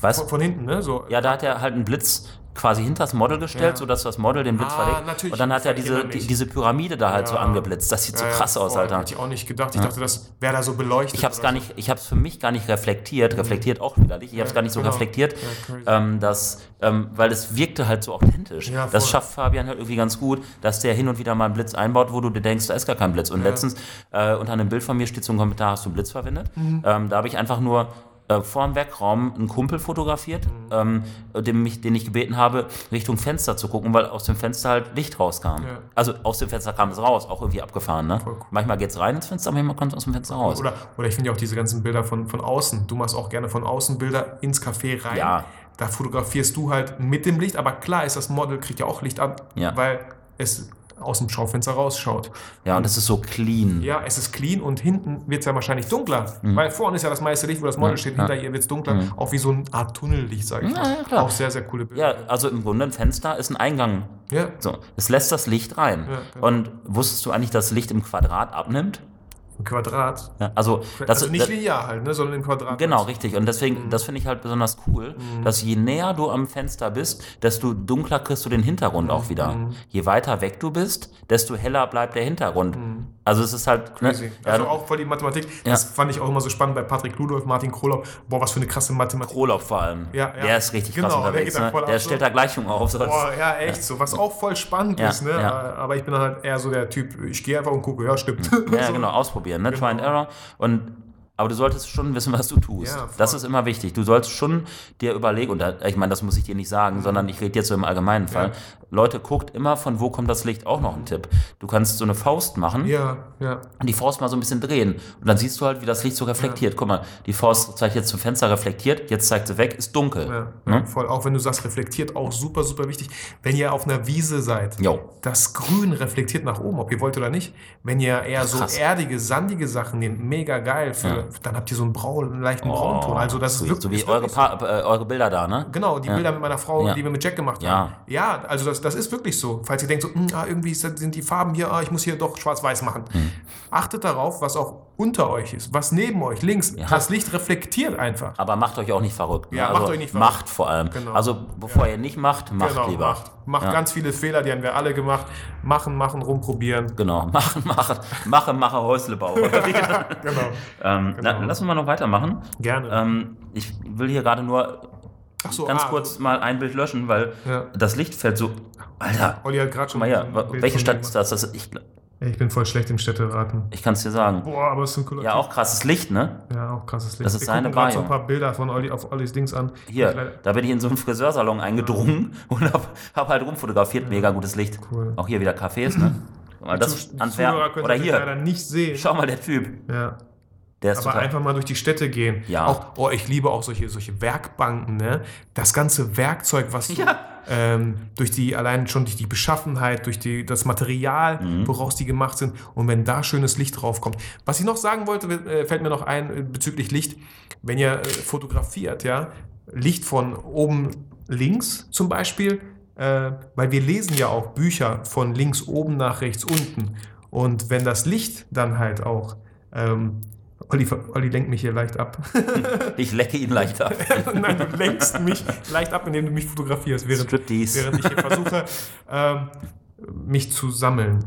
Was? Von, von hinten, ne? So. Ja, da hat er halt einen Blitz quasi hinter das Model gestellt, Ja. sodass das Model den Blitz Ah, verlegt. natürlich. Und dann hat er diese, die, diese Pyramide da halt so Ja. angeblitzt. Das sieht so Ja, krass aus. Alter. Hätte ich auch nicht gedacht. Ich dachte, das wäre da so beleuchtet. Ich habe es oder gar nicht, ich habe es für mich gar nicht reflektiert, reflektiert auch widerlich. Ich habe es gar nicht so genau. reflektiert, ähm, dass, ähm, weil es wirkte halt so authentisch. Ja, das schafft Fabian halt irgendwie ganz gut, dass der hin und wieder mal einen Blitz einbaut, wo du dir denkst, da ist gar kein Blitz. Und letztens äh, unter einem Bild von mir steht so ein Kommentar, hast du einen Blitz verwendet? Mhm. Ähm, da habe ich einfach nur äh, vorm Weckraum einen Kumpel fotografiert, Mhm. ähm, dem ich, den ich gebeten habe, Richtung Fenster zu gucken, weil aus dem Fenster halt Licht rauskam. Ja. Also aus dem Fenster kam es raus, auch irgendwie abgefahren. Ne? Cool. Manchmal geht es rein ins Fenster, manchmal kommt es aus dem Fenster raus. Oder, oder ich finde ja auch diese ganzen Bilder von, von außen. Du machst auch gerne von außen Bilder ins Café rein. Ja. Da fotografierst du halt mit dem Licht, aber klar ist, das Model kriegt ja auch Licht ab, Ja. weil es aus dem Schaufenster rausschaut. ja, und das ist so clean. Ja, es ist clean und hinten wird es ja wahrscheinlich dunkler, weil vorne ist ja das meiste Licht, wo das Model Mhm. Ja, steht, ja. hinter ihr wird es dunkler, auch wie so eine Art Tunnellicht, sage ich Ja, mal. ja, klar. Auch sehr, sehr coole Bilder. Ja, also im Grunde ein Fenster ist ein Eingang. Ja. So, es lässt das Licht rein. Genau. Und wusstest du eigentlich, dass Licht im Quadrat abnimmt? Im Quadrat. Ja, also, das, also nicht das, linear halt, ne, sondern im Quadrat. Genau, richtig. Und deswegen, das finde ich halt besonders cool, dass je näher du am Fenster bist, desto dunkler kriegst du den Hintergrund auch wieder. Je weiter weg du bist, desto heller bleibt der Hintergrund. Also es ist halt. Crazy. ja, Also auch voll die Mathematik. Das fand ich auch immer so spannend bei Patrick Ludolf, Martin Krolop. Boah, was für eine krasse Mathematik. Krolop vor allem. Ja, ja. Der ist richtig Genau, krass der unterwegs. ne? Der ab so. stellt da Gleichungen auf. Boah, ja, echt so. Was auch voll spannend Ja, ist, ne? ja. Aber ich bin halt eher so der Typ, ich gehe einfach und gucke, ja, stimmt. Ja, so. genau, ausprobieren, ne? Try and Genau. Error. Und aber du solltest schon wissen, was du tust. Ja, das ist immer wichtig. Du sollst schon dir überlegen, und da, ich meine, das muss ich dir nicht sagen, sondern ich rede jetzt so im allgemeinen Fall. Ja. Leute, guckt immer, von wo kommt das Licht, auch noch ein Tipp. Du kannst so eine Faust machen Ja, ja. und die Faust mal so ein bisschen drehen. Und dann siehst du halt, wie das Licht so reflektiert. Guck mal, die Faust zeigt jetzt zum Fenster reflektiert, jetzt zeigt sie weg, ist dunkel. Ja, ja, voll. Auch wenn du sagst, reflektiert, auch super, super wichtig. Wenn ihr auf einer Wiese seid, Jo. das Grün reflektiert nach oben, ob ihr wollt oder nicht. Wenn ihr eher so Krass. erdige, sandige Sachen nehmt, mega geil, für, dann habt ihr so einen, braun, einen leichten Braunton. Also das so, ist wirklich, so wie eure, pa äh, eure Bilder da, ne? Genau, die Ja. Bilder mit meiner Frau, Ja. die wir mit Jack gemacht Ja. haben. Ja, also das, das ist wirklich so. Falls ihr denkt, so, hm, ah, irgendwie sind die Farben hier, ah, ich muss hier doch schwarz-weiß machen. Hm. Achtet darauf, was auch unter euch ist, was neben euch, links. Ja. Das Licht reflektiert einfach. Aber macht euch auch nicht verrückt. Ne? Ja, also macht euch nicht verrückt. Macht vor allem. Genau. Also bevor ihr nicht macht, macht genau, lieber. macht. Macht Ja. ganz viele Fehler, die haben wir alle gemacht. Machen, machen, rumprobieren. Genau, machen, machen, mache, mache Häuslebau. Genau. ähm, na, lass uns mal noch weitermachen. Gerne. Ähm, ich will hier gerade nur Ach so, ganz ah, kurz mal ein Bild löschen, weil Ja. das Licht fällt so. Alter, Olli hat gerade schon. mal Bild welche Stadt ist das? das ist, ich. Ich bin voll schlecht im Städteraten. ich kann es dir sagen. Boah, aber es ist ein cooler Ja, auch krasses Licht, ne? Ja, auch krasses Licht. Das ist Wir seine gucken gerade so ein paar Bilder von Olli auf Ollis Dings an. Ich Hier, da bin ich in so einen Friseursalon eingedrungen und hab, hab halt rumfotografiert. Mega gutes Licht. Cool. Auch hier wieder Cafés, ne? Mal, das Antwerpen. Oder hier. leider nicht sehen. Schau mal, der Typ. Ja. Aber einfach mal durch die Städte gehen. Ja. Auch, oh, ich liebe auch solche, solche Werkbanken, ne? Das ganze Werkzeug, was du, Ja. ähm, durch die, allein schon durch die Beschaffenheit, durch die, das Material, Mhm. woraus die gemacht sind. Und wenn da schönes Licht draufkommt. Was ich noch sagen wollte, äh, fällt mir noch ein äh, bezüglich Licht. Wenn ihr äh, fotografiert, ja, Licht von oben links zum Beispiel, äh, weil wir lesen ja auch Bücher von links oben nach rechts unten. Und wenn das Licht dann halt auch ähm, Olli, Olli lenkt mich hier leicht ab. Ich lecke ihn leicht ab. Nein, du lenkst mich leicht ab, indem du mich fotografierst, während, Striptease. während ich hier versuche, ähm, mich zu sammeln.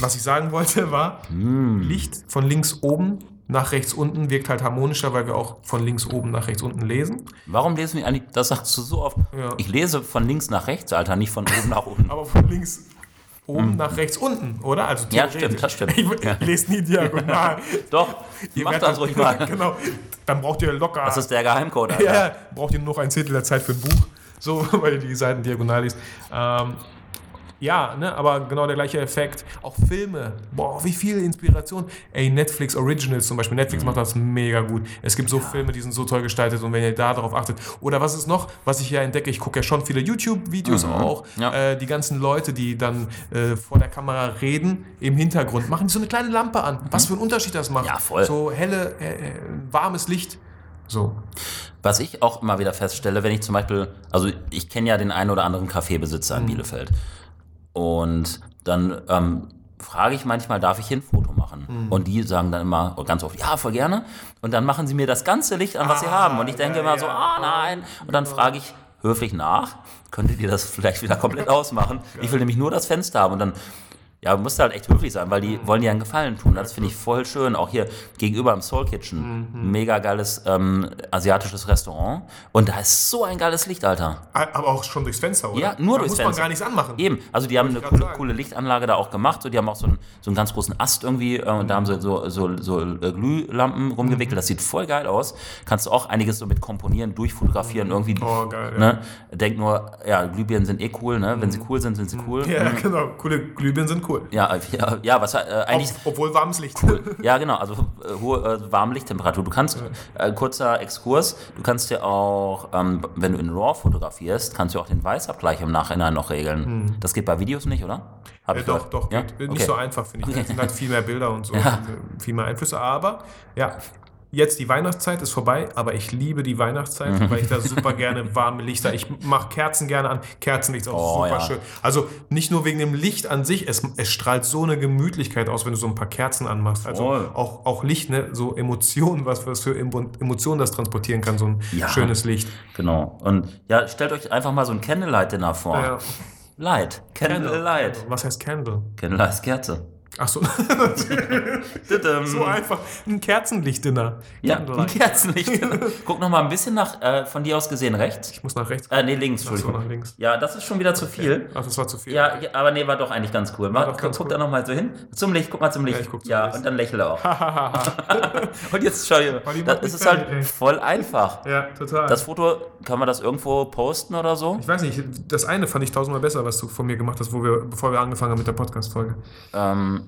Was ich sagen wollte, war, Hm. Licht von links oben nach rechts unten wirkt halt harmonischer, weil wir auch von links oben nach rechts unten lesen. Warum lesen wir eigentlich, das sagst du so oft. Ja. Ich lese von links nach rechts, Alter, nicht von oben nach unten. Aber von links oben nach rechts unten, oder? Also. Ja, stimmt, das stimmt. Ich, lese nie diagonal. Doch, Ihr mach werdet das ruhig mal. genau. Dann braucht ihr locker. Das ist der Geheimcode, Alter. Ja, ja, braucht ihr nur noch ein Zehntel der Zeit für ein Buch, so, weil ihr die Seiten diagonal liest. Ähm, ja, ne, aber genau der gleiche Effekt. Auch Filme. Boah, wie viel Inspiration. Ey, Netflix Originals zum Beispiel. Mhm. Netflix macht das mega gut. Es gibt so Filme, die sind so toll gestaltet und wenn ihr da darauf achtet. Oder was ist noch, was ich hier entdecke? Ich gucke ja schon viele YouTube-Videos auch. Mhm. Ja. Äh, die ganzen Leute, die dann äh, vor der Kamera reden, im Hintergrund machen die so eine kleine Lampe an. Was für einen Unterschied das macht. Ja, voll. So helle, äh, äh, warmes Licht. So. Was ich auch immer wieder feststelle, wenn ich zum Beispiel, also ich kenne ja den einen oder anderen Kaffeebesitzer Mhm. in Bielefeld. Und dann ähm, frage ich manchmal, darf ich hier ein Foto machen? Mhm. Und die sagen dann immer ganz oft, ja, voll gerne. Und dann machen sie mir das ganze Licht an, was sie Ah, haben. Und ich denke ja, immer so, ah nein. Und dann frage ich höflich nach, könntet ihr das vielleicht wieder komplett ausmachen? Ich will nämlich nur das Fenster haben. Und dann Ja, musst halt echt höflich sein, weil die wollen dir einen Gefallen tun. Das finde ich voll schön. Auch hier gegenüber im Soul Kitchen. Mega geiles ähm, asiatisches Restaurant. Und da ist so ein geiles Licht, Alter. Aber auch schon durchs Fenster, oder? Ja, nur da durchs muss Fenster. man gar nichts anmachen. Eben, also die haben eine coole, coole Lichtanlage da auch gemacht. So, die haben auch so einen, so einen ganz großen Ast irgendwie äh, und da haben sie so, so, so äh, Glühlampen rumgewickelt. Das sieht voll geil aus. Kannst du auch einiges so mit komponieren, durchfotografieren, irgendwie. Oh, geil, ja. Ne? Denk nur, ja, Glühbirnen sind eh cool, ne? Wenn sie cool sind, sind sie cool. Ja, genau. Coole Glühbirnen sind cool. Ja, äh, ja, ja was äh, eigentlich. Ob, obwohl warmes Licht. Ja, genau, also äh, hohe äh, warme Lichttemperatur. Du kannst, äh, kurzer Exkurs, du kannst dir auch, ähm, wenn du in RAW fotografierst, kannst du auch den Weißabgleich im Nachhinein noch regeln. Das geht bei Videos nicht, oder? Hab Ja, ich doch, doch. Ja? Geht. Nicht Okay. so einfach, finde ich. Okay. Es sind halt viel mehr Bilder und so. und, äh, Viel mehr Einflüsse. Aber, ja. Jetzt die Weihnachtszeit ist vorbei, aber ich liebe die Weihnachtszeit, weil ich da super gerne warme Lichter. Ich mache Kerzen gerne an. Kerzenlicht ist auch Oh, super ja. schön. Also nicht nur wegen dem Licht an sich, es, es strahlt so eine Gemütlichkeit aus, wenn du so ein paar Kerzen anmachst. Also auch, auch Licht, ne? so Emotionen, was, was für Emo- Emotionen das transportieren kann, so ein Ja. schönes Licht. Genau. Und ja, stellt euch einfach mal so ein Candlelight-Dinner vor. Ja. Light. Candlelight. Was heißt Candle? Candlelight ist Kerze. Ach so, so einfach. Ein Kerzenlichtdinner. Ja, ein Candlelight. Kerzenlicht. Guck noch mal ein bisschen nach, äh, von dir aus gesehen rechts. Ich muss nach rechts. Äh, nee, links, Ach so, Entschuldigung. nach links. Ja, das ist schon wieder zu viel. Ach, das war zu viel. Ja, ja, aber nee, war doch eigentlich ganz cool. Mal, doch ganz guck cool. da noch mal so hin. Zum Licht, guck mal zum Licht. Ja, guck zum ja Licht. und dann lächle auch. und jetzt schau dir. Das ist halt ey. voll einfach. Ja, total. Das Foto, kann man das irgendwo posten oder so? ich weiß nicht, das eine fand ich tausendmal besser, was du von mir gemacht hast, wo wir, bevor wir angefangen haben mit der Podcast-Folge. Ähm,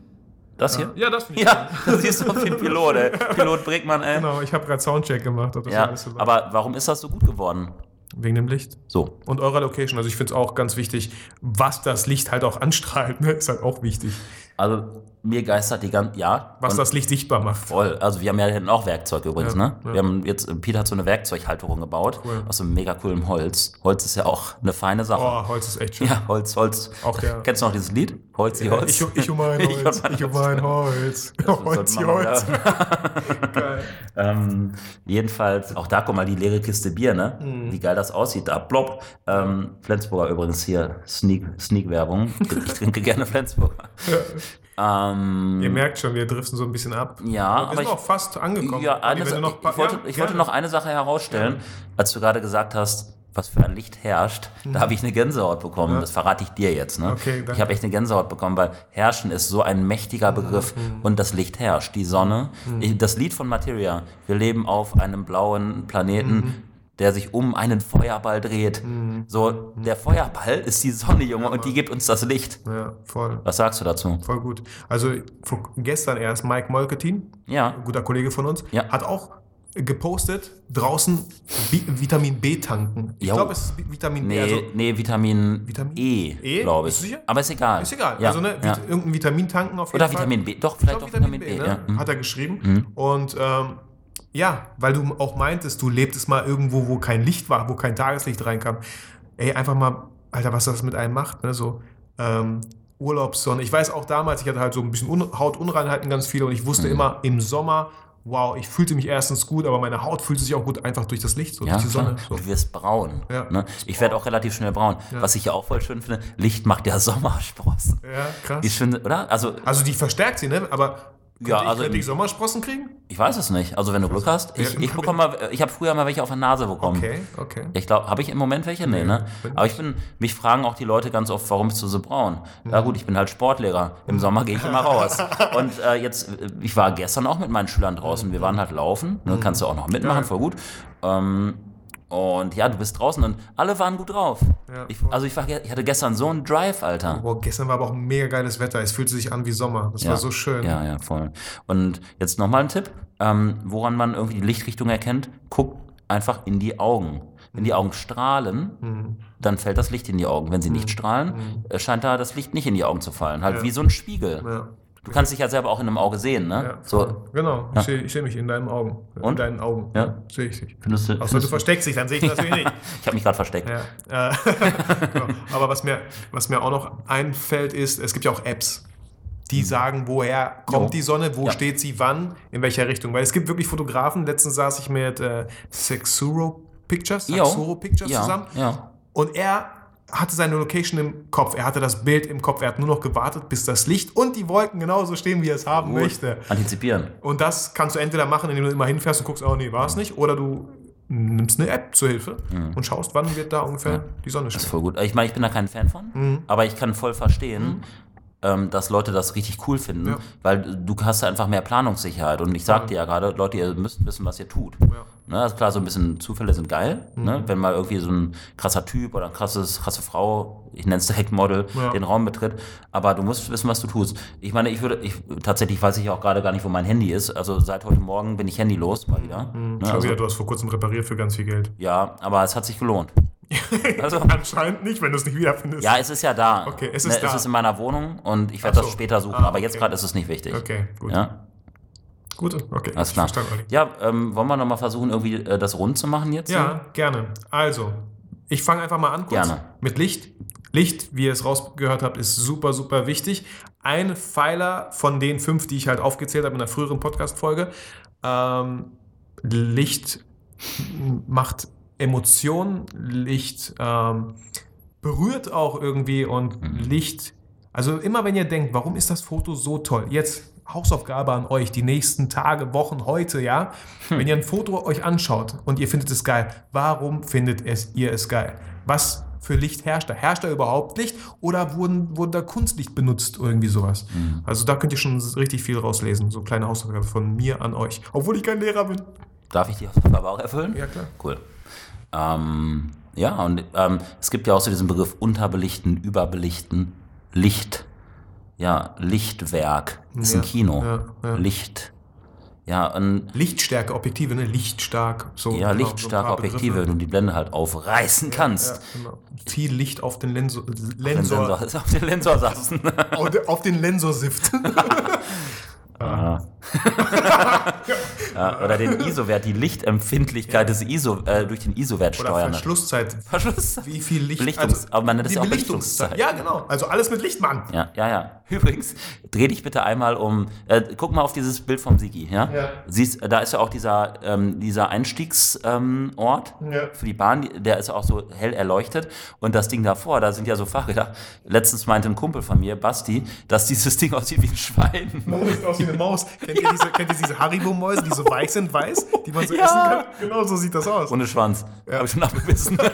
das hier? Ja, das finde ich. Ja, du siehst auf den Pilot, ey. Pilot Brickmann, ey. Genau, ich habe gerade Soundcheck gemacht. das Ja, so aber warum ist das so gut geworden? Wegen dem Licht. So. Und eurer Location. Also ich finde es auch ganz wichtig, was das Licht halt auch anstrahlt, ne? ist halt auch wichtig. Also, mir geistert die ganze, ja. Was das Licht sichtbar macht. Voll. Also, wir haben ja hinten auch Werkzeug übrigens, Ja, ne? ja. Wir haben jetzt, Peter hat so eine Werkzeughalterung gebaut. Cool. Aus so einem mega coolem Holz. Holz ist ja auch eine feine Sache. Oh, Holz ist echt schön. Ja, Holz, Holz. Auch der- Kennst du noch dieses Lied? Holz, die Holz. Ich, ich um ein Ich Holz. Ich um ein Holz. Holz, die Holz. Geil. ähm, jedenfalls, auch da guck mal die leere Kiste Bier, ne? Mhm. Wie geil das aussieht da. Plopp. Ähm, Flensburger übrigens hier, Sneak, Sneak-Werbung. Ich trinke gerne Flensburger. Ähm, Ihr merkt schon, wir driften so ein bisschen ab. Ja, aber wir sind ich- auch fast angekommen. Ja, eine du noch ich, wollte, ja, ich wollte noch eine Sache herausstellen. Als du gerade gesagt hast, was für ein Licht herrscht, da habe ich eine Gänsehaut bekommen. Das verrate ich dir jetzt. Ne? Mhm. Okay, danke. ich habe echt eine Gänsehaut bekommen, weil herrschen ist so ein mächtiger Begriff und das Licht herrscht, die Sonne. Mhm. Ich, das Lied von Materia, wir leben auf einem blauen Planeten. Mhm. Der sich um einen Feuerball dreht. So, der Feuerball ist die Sonne, Junge, und die gibt uns das Licht. Ja, voll. Was sagst du dazu? Voll gut. Also gestern erst Mike Molketin, Ja, guter Kollege von uns, Ja. hat auch gepostet, draußen Vi Vitamin B tanken. Ich glaube, es ist Vi- Vitamin B. Nee, Also, nee, Vitamin, Vitamin E, E? glaube ich. sicher? Aber ist egal. ist egal. Ja, also ne, ja. Irgendein Vitamin tanken auf jeden Oder Fall. Vitamin B. Doch, Ich vielleicht glaub, auch Vitamin, B. ne? ja. Mhm. Hat er geschrieben. Und ähm, ja, weil du auch meintest, du lebtest mal irgendwo, wo kein Licht war, wo kein Tageslicht reinkam. Ey, einfach mal, Alter, was das mit einem macht, ne? So, ähm, Urlaubssonne. Ich weiß auch damals, ich hatte halt so ein bisschen Un Hautunreinheiten ganz viele und ich wusste Mhm. immer im Sommer, wow, ich fühlte mich erstens gut, aber meine Haut fühlt sich auch gut einfach durch das Licht, so Ja, durch die Sonne. So. Und du wirst braun. Ja. Ne? Ich werde auch relativ schnell braun. Was ich ja auch voll schön finde, Licht macht ja Sommersprossen. Ja, krass. Ich finde, oder? Also, Also die verstärkt sie, ne? Aber Ja, ich, also könnte ich Sommersprossen kriegen? ich weiß es nicht. Also, wenn du Glück hast. Ich, ich bekomme mal, ich habe früher mal welche auf der Nase bekommen. Okay, okay. Ich glaube, habe ich im Moment welche? Nee, ne? Aber ich bin, mich fragen auch die Leute ganz oft, warum bist du so braun? Ja gut, ich bin halt Sportlehrer. Im Sommer gehe ich immer raus. Und äh, jetzt, ich war gestern auch mit meinen Schülern draußen. Wir waren halt laufen. Ne? Kannst du auch noch mitmachen, voll gut. Ähm, und ja, du bist draußen und alle waren gut drauf. Ja, ich, also ich, war, ich hatte gestern so einen Drive, Alter. Boah, gestern war aber auch ein mega geiles Wetter. Es fühlte sich an wie Sommer. Das war so schön. Ja, ja, voll. Und jetzt nochmal ein Tipp, ähm, woran man irgendwie die Lichtrichtung erkennt, guckt einfach in die Augen. Wenn die Augen strahlen, Mhm. dann fällt das Licht in die Augen. Wenn sie nicht strahlen, äh, scheint da das Licht nicht in die Augen zu fallen. Halt Ja. wie so ein Spiegel. Ja. Du kannst dich ja selber auch in einem Auge sehen, ne? Ja, so, Genau, ich sehe seh mich in deinen Augen. In Und? deinen Augen. Ja. Sehe ich dich. findest du, Außer findest du, versteckst dich, dann sehe ich natürlich nicht. ich habe mich gerade versteckt. Ja. Äh, genau. Aber was mir, was mir auch noch einfällt, ist, es gibt ja auch Apps, die sagen, woher kommt Jo. die Sonne, wo Ja. steht sie wann, in welcher Richtung. Weil es gibt wirklich Fotografen, letztens saß ich mit äh, Sexuro Pictures, Jo. Saxuro Pictures zusammen Ja. und er hatte seine Location im Kopf. Er hatte das Bild im Kopf. Er hat nur noch gewartet, bis das Licht und die Wolken genauso stehen, wie er es haben möchte. Antizipieren. Und das kannst du entweder machen, indem du immer hinfährst und guckst, oh nee, war es nicht, oder du nimmst eine App zur Hilfe und schaust, wann wird da ungefähr die Sonne Das ist stehen. voll gut. Ich meine, ich bin da kein Fan von, Mhm. aber ich kann voll verstehen, ähm, dass Leute das richtig cool finden, Ja. weil du hast da einfach mehr Planungssicherheit. Und ich sag dir ja gerade, Leute, ihr müsst wissen, was ihr tut. Ja. Ne, ist klar, so ein bisschen Zufälle sind geil, Mhm. ne? wenn mal irgendwie so ein krasser Typ oder eine krasses, krasse Frau, ich nenne es direkt Model, Ja. den Raum betritt. Aber du musst wissen, was du tust. Ich meine, ich würde, ich, tatsächlich weiß ich auch gerade gar nicht, wo mein Handy ist. Also seit heute Morgen bin ich handylos mal wieder. Ne, Mhm. Schau also, wieder, du hast vor kurzem repariert für ganz viel Geld. ja, aber es hat sich gelohnt. Also, Anscheinend nicht, wenn du es nicht wiederfindest. ja, es ist ja da. Okay, es Ne, ist da. Es ist in meiner Wohnung und ich werde so. das später suchen. Ah, aber jetzt okay. gerade ist es nicht wichtig. Okay, gut. Ja, Gut, okay. alles klar. Ja, ähm, wollen wir nochmal versuchen, irgendwie äh, das rund zu machen jetzt? Ja, gerne. Also, ich fange einfach mal an kurz Gerne. mit Licht. Licht, wie ihr es rausgehört habt, ist super, super wichtig. Ein Pfeiler von den fünf, die ich halt aufgezählt habe in der früheren Podcast-Folge. Ähm, Licht macht Emotionen, Licht ähm, berührt auch irgendwie und Licht. Also immer wenn ihr denkt, warum ist das Foto so toll? Jetzt Hausaufgabe an euch, die nächsten Tage, Wochen, heute, ja. Wenn ihr ein Foto euch anschaut und ihr findet es geil, warum findet es, ihr es geil? Was für Licht herrscht da? Herrscht da überhaupt Licht oder wurden, wurde da Kunstlicht benutzt, irgendwie sowas? Also da könnt ihr schon richtig viel rauslesen. So kleine Hausaufgabe von mir an euch. Obwohl ich kein Lehrer bin. Darf ich die Hausaufgabe auch erfüllen? Ja, klar. Cool. Ähm, ja, und ähm, es gibt ja auch so diesen Begriff unterbelichten, überbelichten, Licht. Ja, Lichtwerk ist ein Ja, Kino. ja, ja. Licht. Ja, und Lichtstärke, Objektive, ne? Lichtstark. So, ja, genau, so ein lichtstarke paar Objektive, wenn du die Blende halt aufreißen kannst. Genau. Viel Licht auf den Lensor, Den Lensor, auf den Lensor saßen. auf den- auf den Lensorsift. ja, oder den ISO-Wert, die Lichtempfindlichkeit des ISO, äh, durch den ISO-Wert Oder steuern. Verschlusszeit. Verschluss. Wie viel Licht. Belichtungs- aber man nennt es die ja auch Belichtungszeit. Ja, genau. Also alles mit Licht, Mann. Ja, ja, ja. Übrigens, dreh dich bitte einmal um. Äh, guck mal auf dieses Bild vom Sigi, ja? Ja. Siehst, da ist ja auch dieser, ähm, dieser Einstiegsort ähm, Ja. für die Bahn, der ist auch so hell erleuchtet. Und das Ding davor, da sind ja so Fahrräder. Letztens meinte ein Kumpel von mir, Basti, dass dieses Ding aussieht wie ein Schwein. Oh, sieht aus wie eine Maus. Kennt, ihr diese, kennt ihr diese Haribo-Mäuse, die so weich sind, weiß, die man so Ja. essen kann? Genau so sieht das aus. Ohne Schwanz. Ja. Habe ich schon abgebissen.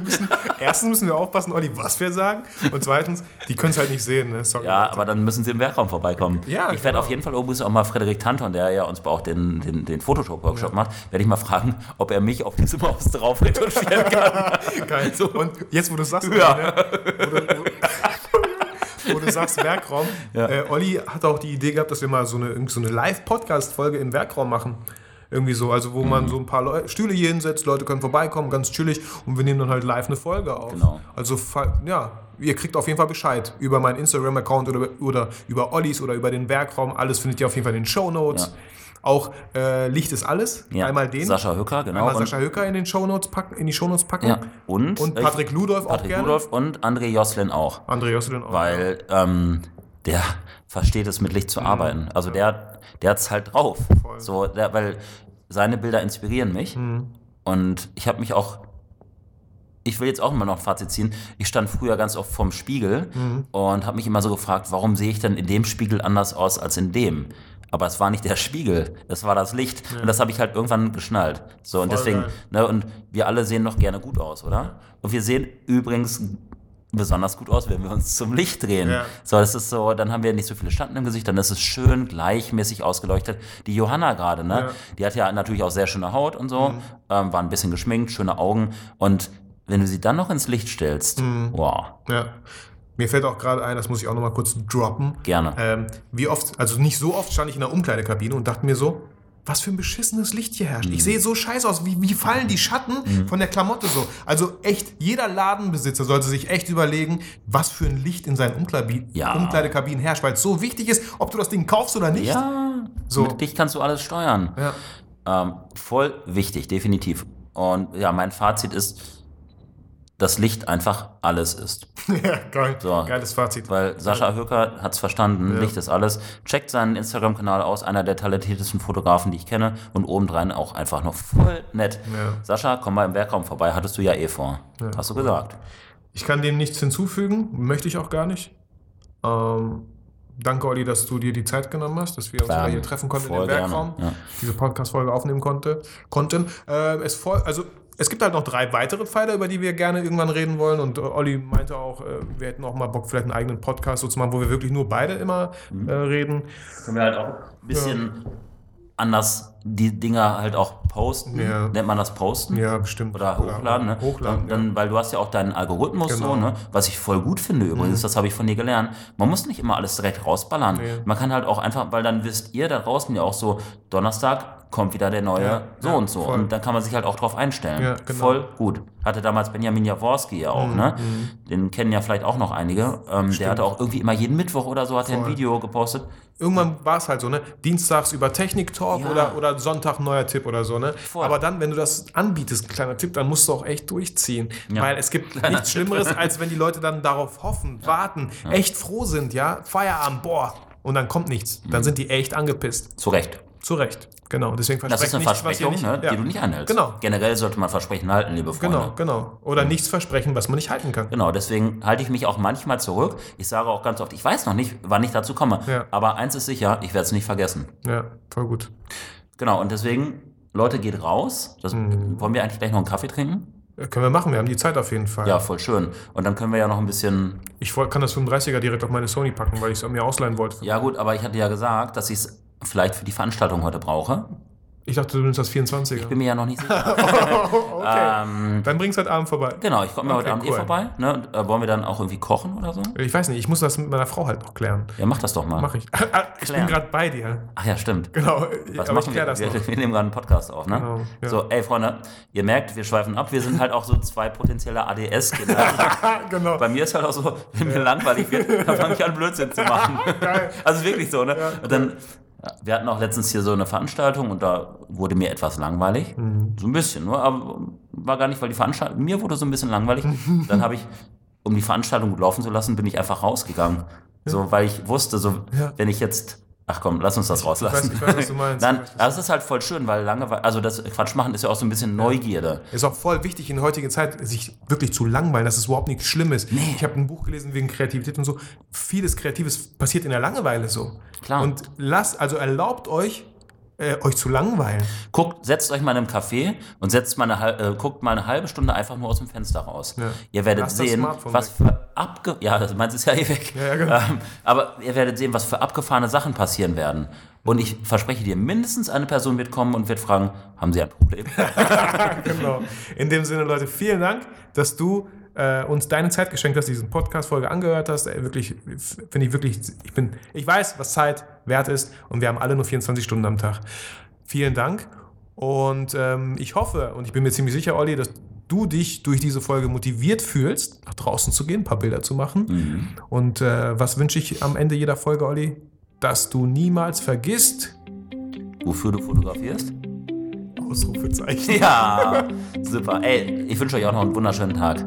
müssen, erstens müssen wir aufpassen, Olli, was wir sagen. Und zweitens, die können es halt nicht sehen. Ne? Sorry. ja, aber dann müssen sie im Werkraum vorbeikommen. Ja, ich werde genau. auf jeden Fall übrigens auch mal Frederik Tanton, der ja uns auch den, den, den Photoshop-Workshop macht, werde ich mal fragen, ob er mich auf diese Maus drauf retuschieren kann. Geil. Und jetzt, wo du sagst, Ja. ne, wo, du, wo, wo du sagst Werkraum, Ja. äh, Olli hat auch die Idee gehabt, dass wir mal so eine, so eine Live-Podcast-Folge im Werkraum machen. Irgendwie so, also wo Mhm. man so ein paar Leu Stühle hier hinsetzt, Leute können vorbeikommen, ganz chillig und wir nehmen dann halt live eine Folge auf. Genau. Also, ja, ihr kriegt auf jeden Fall Bescheid über meinen Instagram-Account oder, oder über Ollis oder über den Werkraum. Alles findet ihr auf jeden Fall in den Show Notes. Ja. Auch äh, Licht ist alles. Ja. Einmal den. Sascha Hücker, genau. Einmal Und- Sascha Höcker in den Shownotes packen, in die Shownotes packen. Ja, und, Und äh, Patrick Ludolf auch Patrick gerne. Rudolf und André Joslin auch. André Josselin auch. Weil ähm, der versteht es, mit Licht zu arbeiten. Also der, der hat es halt drauf. Mhm. Voll. So, der, weil seine Bilder inspirieren mich. Mhm. Und ich habe mich auch. Ich will jetzt auch immer noch ein Fazit ziehen. Ich stand früher ganz oft vorm Spiegel Mhm. und habe mich immer so gefragt, warum sehe ich denn in dem Spiegel anders aus als in dem? Aber es war nicht der Spiegel, es war das Licht. Und das habe ich halt irgendwann geschnallt. So, und Voll deswegen, geil. ne, und wir alle sehen noch gerne gut aus, oder? Und wir sehen übrigens besonders gut aus, wenn wir uns zum Licht drehen. Ja. So, das ist so, dann haben wir nicht so viele Schatten im Gesicht, dann ist es schön gleichmäßig ausgeleuchtet. Die Johanna gerade, ne? Ja. Mhm. Die hat ja natürlich auch sehr schöne Haut und so, ähm, war ein bisschen geschminkt, schöne Augen. Und wenn du sie dann noch ins Licht stellst, Mhm. wow, Ja. Mir fällt auch gerade ein, das muss ich auch noch mal kurz droppen. gerne. Ähm, wie oft, also nicht so oft stand ich in der Umkleidekabine und dachte mir so, was für ein beschissenes Licht hier herrscht. Mhm. Ich sehe so scheiße aus. Wie, wie fallen die Schatten von der Klamotte so? Also echt, jeder Ladenbesitzer sollte sich echt überlegen, was für ein Licht in seinen Umkleidi Ja. Umkleidekabinen herrscht, weil es so wichtig ist, ob du das Ding kaufst oder nicht. Ja, So. mit dich kannst du alles steuern. Ja. Ähm, voll wichtig, definitiv. Und ja, mein Fazit ist, das Licht einfach alles ist. ja, geil. So. Geiles Fazit. Weil Sascha Höcker hat es verstanden, Licht ist alles. Checkt seinen Instagram-Kanal aus, einer der talentiertesten Fotografen, die ich kenne. Und obendrein auch einfach noch voll nett. Ja. Sascha, komm mal im Werkraum vorbei, hattest du ja eh vor. Hast du gesagt. Ich kann dem nichts hinzufügen, möchte ich auch gar nicht. Ähm, danke, Olli, dass du dir die Zeit genommen hast, dass wir uns mal hier treffen konnten Voll in dem Werkraum, gerne, ja. diese Podcast-Folge aufnehmen konnte, konnten. Äh, es, voll, also, es gibt halt noch drei weitere Pfeiler, über die wir gerne irgendwann reden wollen. Und äh, Olli meinte auch, äh, wir hätten auch mal Bock, vielleicht einen eigenen Podcast so zu machen, wo wir wirklich nur beide immer Mhm. äh, reden. Können wir halt auch ein bisschen anders die Dinger halt auch posten. Ja. Nennt man das posten? Ja, bestimmt. Oder hochladen, ne? Hochladen, dann, dann, Weil du hast ja auch deinen Algorithmus Genau. so, ne? Was ich voll gut finde übrigens, das habe ich von dir gelernt. Man muss nicht immer alles direkt rausballern. Nee. Man kann halt auch einfach, weil dann wisst ihr da draußen ja auch so, Donnerstag kommt wieder der neue Ja, so ja, und so. voll. Und dann kann man sich halt auch drauf einstellen. Ja, genau. Voll gut. Hatte damals Benjamin Jaworski ja Mhm, auch, ne? Den kennen ja vielleicht auch noch einige. Ähm, der hatte auch irgendwie immer jeden Mittwoch oder so hat er ein. Video gepostet. Irgendwann war es halt so, ne? Dienstags über Technik-Talk Ja. oder, oder Sonntag neuer Tipp oder so, ne? Voll. Aber dann, wenn du das anbietest, ein kleiner Tipp, dann musst du auch echt durchziehen. Ja. Weil es gibt nichts Schlimmeres, als wenn die Leute dann darauf hoffen, warten, echt froh sind, ja? Feierabend, boah. Und dann kommt nichts. Mhm. Dann sind die echt angepisst. Zu Recht. Zu Recht. Genau. Deswegen Das ist eine nichts, Versprechung, nicht, ne, ja. die du nicht einhältst. Genau. Generell sollte man Versprechen halten, liebe Freunde. Genau, genau. Oder nichts versprechen, was man nicht halten kann. Genau, deswegen halte ich mich auch manchmal zurück. Ich sage auch ganz oft, ich weiß noch nicht, wann ich dazu komme. Ja. Aber eins ist sicher, ich werde es nicht vergessen. Ja, voll gut. Genau, und deswegen, Leute, geht raus. Das, Mhm. Wollen wir eigentlich gleich noch einen Kaffee trinken? Können wir machen, wir haben die Zeit auf jeden Fall. Ja, voll schön. Und dann können wir ja noch ein bisschen. Ich kann das 35er direkt auf meine Sony packen, weil ich es mir ausleihen wollte. Ja, gut, aber ich hatte ja gesagt, dass ich es vielleicht für die Veranstaltung heute brauche. Ich dachte, du nimmst das 24er. Bin mir ja noch nicht sicher. okay. ähm, Dann bringst du heute Abend vorbei. genau, ich komme ja Okay, heute Abend eh cool. vorbei. Ne? Und, äh, wollen wir dann auch irgendwie kochen oder so? Ich weiß nicht, ich muss das mit meiner Frau halt noch klären. Ja, mach das doch mal. Mach ich. ich bin Klären. gerade bei dir. Ach ja, stimmt. Genau. Was aber ich machen wir? kläre das Wir, noch. wir nehmen gerade einen Podcast auf, ne? Genau, ja. So, ey Freunde, ihr merkt, wir schweifen ab. Wir sind halt auch so zwei potenzielle ADS-Kinder. genau. Bei mir ist halt auch so, wenn mir langweilig wird, dann fange ich an Blödsinn zu machen. Geil. Also wirklich so, ne? Und dann, ja, wir hatten auch letztens hier so eine Veranstaltung und da wurde mir etwas langweilig. Mhm. So ein bisschen, nur, aber war gar nicht, weil die Veranstaltung, mir wurde so ein bisschen langweilig. Dann habe ich, um die Veranstaltung gut laufen zu lassen, bin ich einfach rausgegangen. So, weil ich wusste, so, Ja. wenn ich jetzt, ach komm, lass uns das rauslassen. ich weiß, was du meinst. Nein, Ich weiß, aber es ist halt voll schön, weil Langeweile, also das Quatsch machen ist ja auch so ein bisschen Neugierde. Ist auch voll wichtig in der heutigen Zeit, sich wirklich zu langweilen, dass es überhaupt nichts Schlimmes. Nee. Ich habe ein Buch gelesen wegen Kreativität und so. Vieles Kreatives passiert in der Langeweile so. Klar. Und lasst, also erlaubt euch, äh, euch zu langweilen. Guckt, setzt euch mal in einem Café und setzt mal eine, äh, guckt mal eine halbe Stunde einfach nur aus dem Fenster raus. Ja. Ihr werdet Lasst das sehen, was für abge... Ja, das meins ist ja eh weg. Ja, ja, genau. ähm, aber ihr werdet sehen, was für abgefahrene Sachen passieren werden. Und ich verspreche dir, mindestens eine Person wird kommen und wird fragen, haben Sie ein Problem? genau. In dem Sinne, Leute, vielen Dank, dass du äh, uns deine Zeit geschenkt hast, diesen Podcast-Folge angehört hast. Ey, wirklich, finde ich wirklich, ich bin, ich weiß, was Zeit wert ist und wir haben alle nur 24 Stunden am Tag. Vielen Dank und ähm, ich hoffe und ich bin mir ziemlich sicher, Olli, dass du dich durch diese Folge motiviert fühlst, nach draußen zu gehen, ein paar Bilder zu machen. Und äh, was wünsche ich am Ende jeder Folge, Olli? Dass du niemals vergisst, Wofür du fotografierst? Ausrufezeichen. Ja, super. Ey, ich wünsche euch auch noch einen wunderschönen Tag.